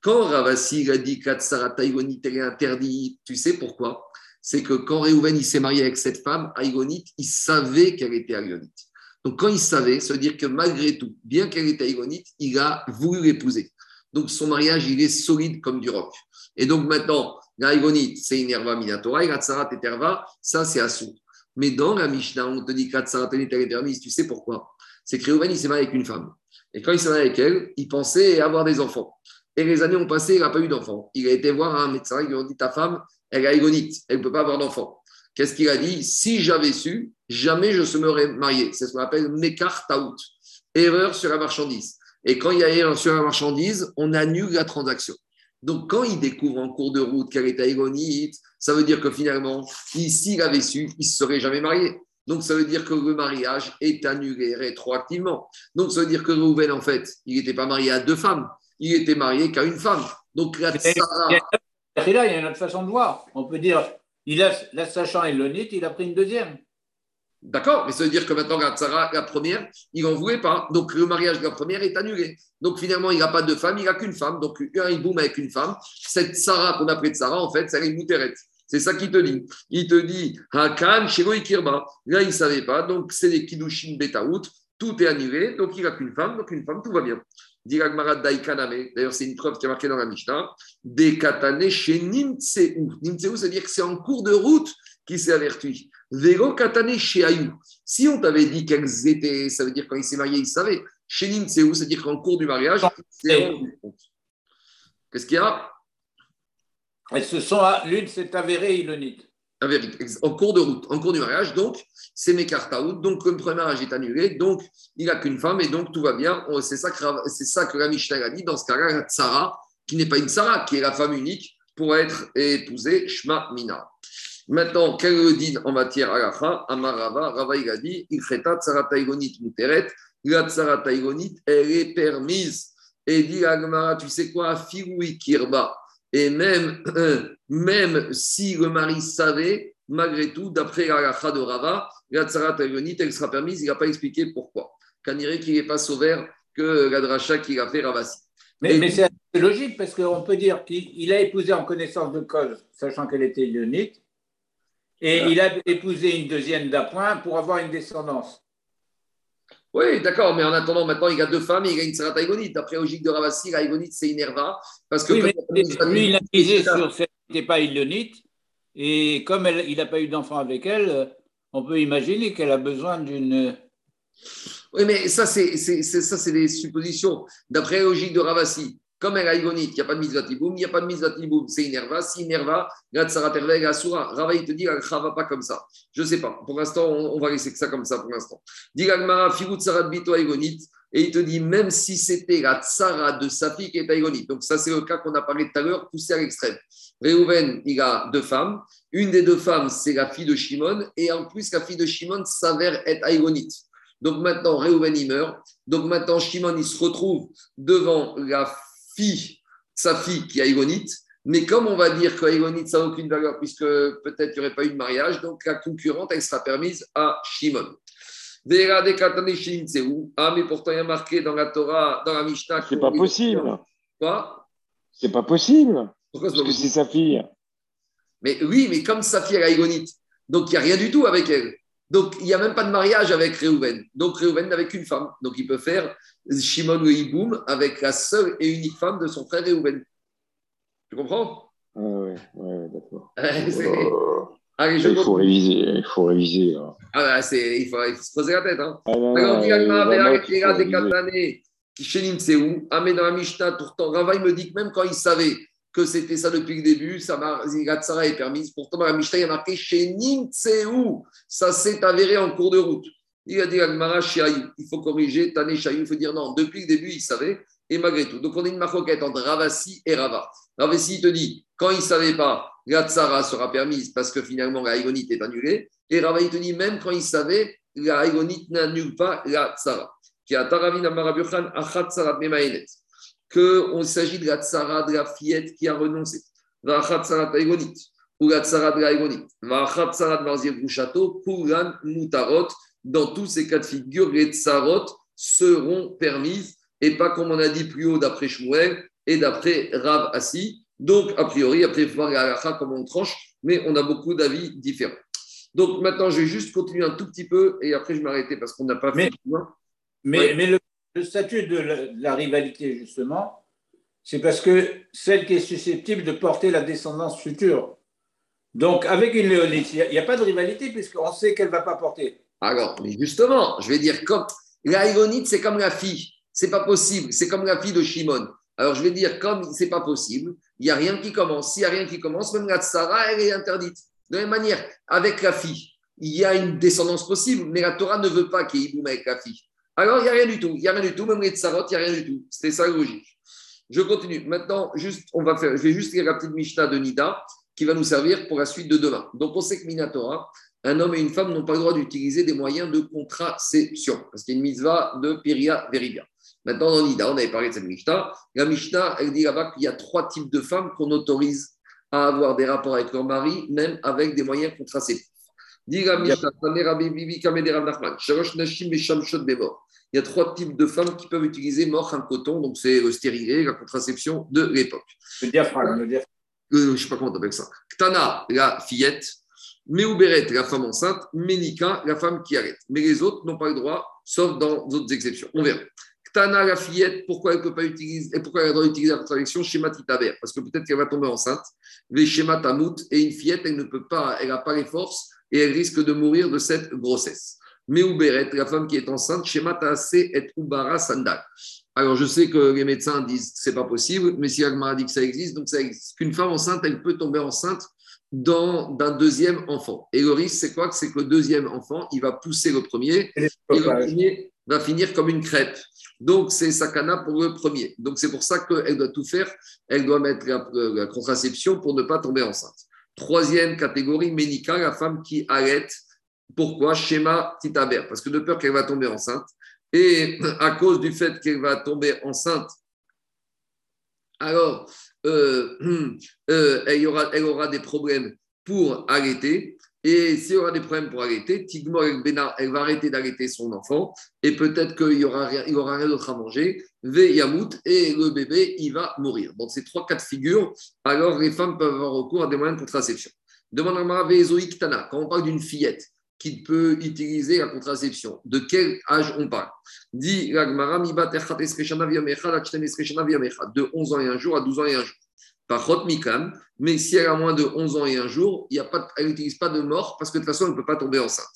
Quand Ravasi a dit que Tsara Taïgonite, elle est interdite, tu sais pourquoi? C'est que quand Réhouven s'est marié avec cette femme, Aïgonite, il savait qu'elle était Aïgonite. Donc quand il savait, ça veut dire que malgré tout, bien qu'elle était Aïgonite, il a voulu l'épouser. Donc son mariage, il est solide comme du roc. Et donc maintenant, l'Aïgonite, c'est une herva minatora, et et herva, ça c'est assou. Mais dans la Mishnah, on te dit la tsarat est permise, tu sais pourquoi? C'est que Réhouven, il s'est marié avec une femme. Et quand il s'est marié avec elle, il pensait avoir des enfants. Et les années ont passé, il n'a pas eu d'enfants. Il a été voir un médecin, il lui a dit Ta femme, elle est agonite, elle ne peut pas avoir d'enfant. Qu'est-ce qu'il a dit? Si j'avais su, jamais je se serais marié. C'est ce qu'on appelle Mekar Taout, erreur sur la marchandise. Et quand il y a erreur sur la marchandise, on annule la transaction. Donc, quand il découvre en cours de route qu'elle est agonite, ça veut dire que finalement, s'il avait su, il ne se serait jamais marié. Donc, ça veut dire que le mariage est annulé rétroactivement. Donc, ça veut dire que Rouven, en fait, il n'était pas marié à deux femmes, il était marié qu'à une femme. Donc, la et là, il y a une autre façon de voir. On peut dire, il a, la sachant Elonite, il a pris une deuxième. D'accord, mais ça veut dire que maintenant, la la première, il n'en voulait pas. Donc, le mariage de la première est annulé. Donc, finalement, il n'a pas de femme, il n'a qu'une femme. Donc, un hiboum avec une femme. Cette Sarah qu'on a pris de Sarah, en fait, c'est une moutérette. C'est ça qu'il te dit. Il te dit, Hakan, Shiro Kirba. Là, il ne savait pas. Donc, c'est les Kidushin Betaout. Tout est annulé. Donc, il n'a qu'une femme. Donc, une femme, tout va bien. D'ailleurs, c'est une preuve qui est marquée dans la Mishnah. Des katane chez Nimtseu. Nimtseu, c'est-à-dire que c'est en cours de route qui s'est averti. Vélo katane chez Ayou. Si on t'avait dit qu'elles étaient, ça veut dire quand il s'est marié, il savait. Chez Nimtseu, c'est-à-dire qu'en cours du mariage, c'est Qu'est-ce qu'il y a? Elles se sont, l'une s'est avérée ilonite en cours de route, en cours du mariage, donc c'est Mekartaout, donc le premier mariage est annulé, donc il n'a qu'une femme et donc tout va bien. C'est ça, c'est ça que la Mishnah a dit dans ce cas-là, Tsara, qui n'est pas une Tsara, qui est la femme unique, pour être épousée Shma Mina. Maintenant, quel dit en matière à Amarava, Rava il a dit Ilcheta Tsara Taïgonit Muteret, la Tsara elle est permise. Et dit Agmara, tu sais quoi, Firoui Kirba. Et même, même si le mari savait, malgré tout, d'après la de Rava, la tsarat elle sera permise, il n'a pas expliqué pourquoi. dirait qu'il n'est pas sauveur que la dracha qu'il a fait Ravasi. Mais, mais c'est logique parce qu'on peut dire qu'il a épousé en connaissance de cause, sachant qu'elle était lyonite, et il a épousé une deuxième d'appoint pour avoir une descendance. Oui, d'accord, mais en attendant, maintenant, il a deux femmes et il a une Sarah Taïgonite. D'après logique de Ravassi, la c'est une herva. Parce que oui, lui, il a misé sur ce n'était pas Ilonite. Et comme il n'a pas eu d'enfant avec elle, on peut imaginer qu'elle a besoin d'une. Oui, mais ça, c'est ça, c'est des suppositions. D'après la logique de Ravassi, comme elle a igonite, il n'y a pas de misvatiboum, il n'y a pas de misvatiboum, c'est Inerva. Si Inerva, Gatsarat et Asura, Rava, il te dit, elle ne pas comme ça. Je ne sais pas. Pour l'instant, on, va laisser ça comme ça pour l'instant. Dit Bito Igonite. Et il te dit, même si c'était la tsara de sa fille qui est aïgonite, donc ça c'est le cas qu'on a parlé tout à l'heure, poussé à l'extrême. Réhouven, il a deux femmes. Une des deux femmes, c'est la fille de Shimon. Et en plus, la fille de Shimon s'avère être aïgonite. Donc maintenant, Réhouven, il meurt. Donc maintenant, Shimon, il se retrouve devant la fille, sa fille qui est aïgonite. Mais comme on va dire que ça n'a aucune valeur, puisque peut-être il n'y aurait pas eu de mariage, donc la concurrente, elle sera permise à Shimon. Ah, mais pourtant, il y a marqué dans la Torah, dans la Mishnah. C'est pas possible. Quoi? C'est pas possible. Pourquoi Parce que c'est sa fille. Mais oui, mais comme sa fille, elle est donc il n'y a rien du tout avec elle. Donc il n'y a même pas de mariage avec Réhouven. Donc Réhouven n'avait qu'une femme. Donc il peut faire Shimon ou Iboum avec la seule et unique femme de son frère Réhouven. Tu comprends? Oui, ouais, d'accord. il, faut réviser, il faut réviser. Ah, bah, c'est, il, faut, il faut se poser la tête. Hein. Ah, non, Alors, dit Agma, c'est où Ah, mais dans la Mishnah, pourtant, Rava, me dit que même quand il savait que c'était ça depuis le début, ça Tsara est permise. Pourtant, la Mishnah, il y a marqué Shenim où Ça s'est avéré en cours de route. Il a dit Agmara il faut corriger, Tane il faut dire non, depuis le début, il savait, et malgré tout. Donc, on a une marquette entre Ravasi et Rava. Ravasi, te dit, quand il ne savait pas, la tsara sera permise parce que finalement la haïgonite est annulée. Et Rava, il te dit, même quand il savait, la haïgonite n'annule pas la tsara. Qui a Taravina Marabuchan, Achat Tsarat Memaenet qu'il s'agit de la tsara de la fillette qui a renoncé. Ou la tsara de château, kuran mutarot. Dans tous ces cas de figure, les tsarot seront permises et pas comme on a dit plus haut d'après Shmuel et d'après Rav Assi. Donc, a priori, après, il faut voir la comment on tranche, mais on a beaucoup d'avis différents. Donc, maintenant, je vais juste continuer un tout petit peu et après, je vais m'arrêter parce qu'on n'a pas mais, fait. Mais, mais le, le statut de la, rivalité, justement, c'est parce que celle qui est susceptible de porter la descendance future. Donc, avec une léonite, il n'y a, pas de rivalité puisqu'on sait qu'elle ne va pas porter. Alors, justement, je vais dire, comme la léonite, c'est comme la fille. C'est pas possible. C'est comme la fille de Shimon. Alors, je vais dire, comme c'est pas possible, il n'y a rien qui commence. S'il n'y a rien qui commence, même la tsara, elle est interdite. De la même manière, avec la fille, il y a une descendance possible, mais la Torah ne veut pas qu'il y ait avec la fille. Alors, il n'y a rien du tout. Il n'y a rien du tout. Même les tsarot, il n'y a rien du tout. C'était ça logique. Je continue. Maintenant, juste, on va faire, je vais juste lire la petite Mishnah de Nida qui va nous servir pour la suite de demain. Donc, on sait que Minatora, un homme et une femme n'ont pas le droit d'utiliser des moyens de contraception parce qu'il y a une mitzvah de Piria Veribia. Maintenant, dans Nida, on avait parlé de cette Mishnah. La Mishnah, elle dit là-bas qu'il y a trois types de femmes qu'on autorise à avoir des rapports avec leur mari, même avec des moyens contraceptifs. Il y a trois types de femmes qui peuvent utiliser mort un coton, donc c'est le stérilet, la contraception de l'époque. Le diaphragme. Le diaphragme. Euh, je ne sais pas comment tu appelles ça. Ktana, la fillette. Meuberet, la femme enceinte. Menika, la femme qui arrête. Mais les autres n'ont pas le droit, sauf dans d'autres exceptions. On verra. Ktana, la fillette, pourquoi elle peut pas utiliser, et pourquoi elle a le droit d'utiliser la contraception Schéma titaber, parce que peut-être qu'elle va tomber enceinte. Les schémas tamout, et une fillette, elle ne peut pas, elle n'a pas les forces et elle risque de mourir de cette grossesse. Meuberet, la femme qui est enceinte, Shematase et Ubara Sandal. Alors, je sais que les médecins disent que ce n'est pas possible, mais si Agmara dit que ça existe, donc ça existe. Qu'une femme enceinte, elle peut tomber enceinte d'un deuxième enfant. Et le risque, c'est quoi? C'est que le deuxième enfant, il va pousser le premier, et le premier va finir comme une crêpe. Donc, c'est sakana pour le premier. Donc, c'est pour ça qu'elle doit tout faire. Elle doit mettre la, contraception pour ne pas tomber enceinte. Troisième catégorie, Ménica, la femme qui arrête pourquoi? Schéma Titaber Parce que de peur qu'elle va tomber enceinte. Et à cause du fait qu'elle va tomber enceinte, alors euh, euh, elle, aura, elle, aura, des problèmes pour arrêter. Et s'il y aura des problèmes pour arrêter, Tigmor elle va arrêter d'arrêter son enfant. Et peut-être qu'il n'y aura il aura rien d'autre à manger. Ve Yamout, et le bébé, il va mourir. Dans ces trois cas de figure, alors les femmes peuvent avoir recours à des moyens de contraception. Demande à Mara Quand on parle d'une fillette, qui peut utiliser la contraception. De quel âge on parle? Dit de 11 ans et un jour à 12 ans et un jour. Par Mikam, mais si elle a moins de 11 ans et un jour, il y a pas, elle n'utilise pas de mort parce que de toute façon, elle ne peut pas tomber enceinte.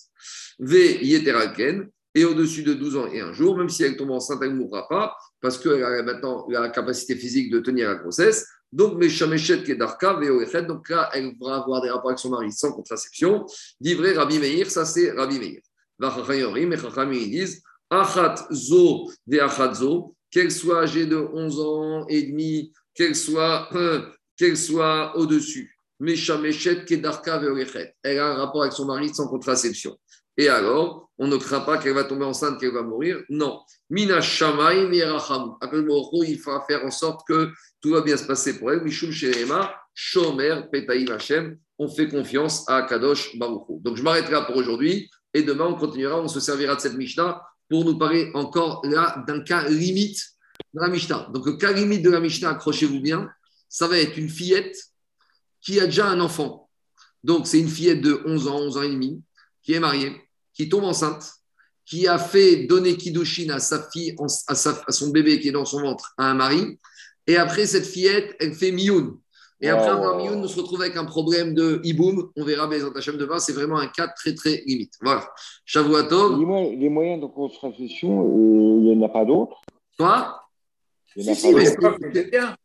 V Yeteraken, et au-dessus de 12 ans et un jour, même si elle tombe enceinte, elle ne mourra pas parce qu'elle a maintenant la capacité physique de tenir la grossesse. Donc, Meshameshet Kedarka, Veoechet, donc là, elle va avoir des rapports avec son mari sans contraception. Divré Rabbi Meir, ça c'est Rabbi Meir. Vachachayorim, et ils disent Achat Zo, Veachat Zo, qu'elle soit âgée de 11 ans et demi, qu'elle soit, qu'elle soit au-dessus. Elle a un rapport avec son mari sans contraception. Et alors, on ne craint pas qu'elle va tomber enceinte, qu'elle va mourir? Non. Mina il faudra faire en sorte que tout va bien se passer pour elle. Mishum Sherema, Shomer Hashem. On fait confiance à Kadosh Baruchou. Donc, je m'arrêterai là pour aujourd'hui. Et demain, on continuera. On se servira de cette Mishnah pour nous parler encore là d'un cas limite de la Mishnah. Donc, le cas limite de la Mishnah, accrochez-vous bien, ça va être une fillette qui a déjà un enfant. Donc, c'est une fillette de 11 ans, 11 ans et demi, qui est mariée, qui tombe enceinte, qui a fait donner Kiddushin à sa fille, à, son bébé qui est dans son ventre, à un mari. Et après, cette fillette, elle fait mioun. Et après avoir mioun, on se retrouve avec un problème de hiboum. On verra Bézant Hachem demain. C'est vraiment un cas très, très limite. Voilà. Shavuatov. Les moyens de contraception, il n'y en a pas d'autres Quoi? Il n'y en a pas d'autres. C'est bien.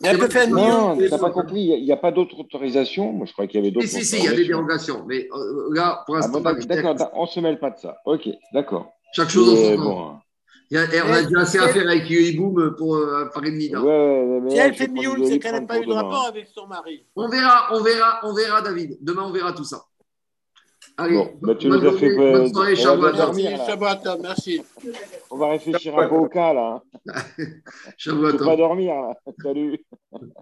Mais elle peut faire Non, tu n'as pas compris. Il n'y a, pas d'autre autorisation. Moi, je croyais qu'il y avait d'autres. Si, si, si, il y a des dérogations. Mais euh, là, pour ah, l'instant. d'accord, on ne se mêle pas de ça. Ok, d'accord. Chaque chose en son temps. on a déjà assez à faire avec Yuiboum pour euh, parler de Nida. Ouais, mais si elle fait mioule, c'est qu'elle n'a pas eu de rapport avec son mari. On verra, on verra, on verra, David. Demain, on verra tout ça. Allez, bon, bah, tu nous as fait bonne soirée, Shabbat. Merci. On va réfléchir un peu au cas, là. Shabbat. On va pas dormir, là. Salut.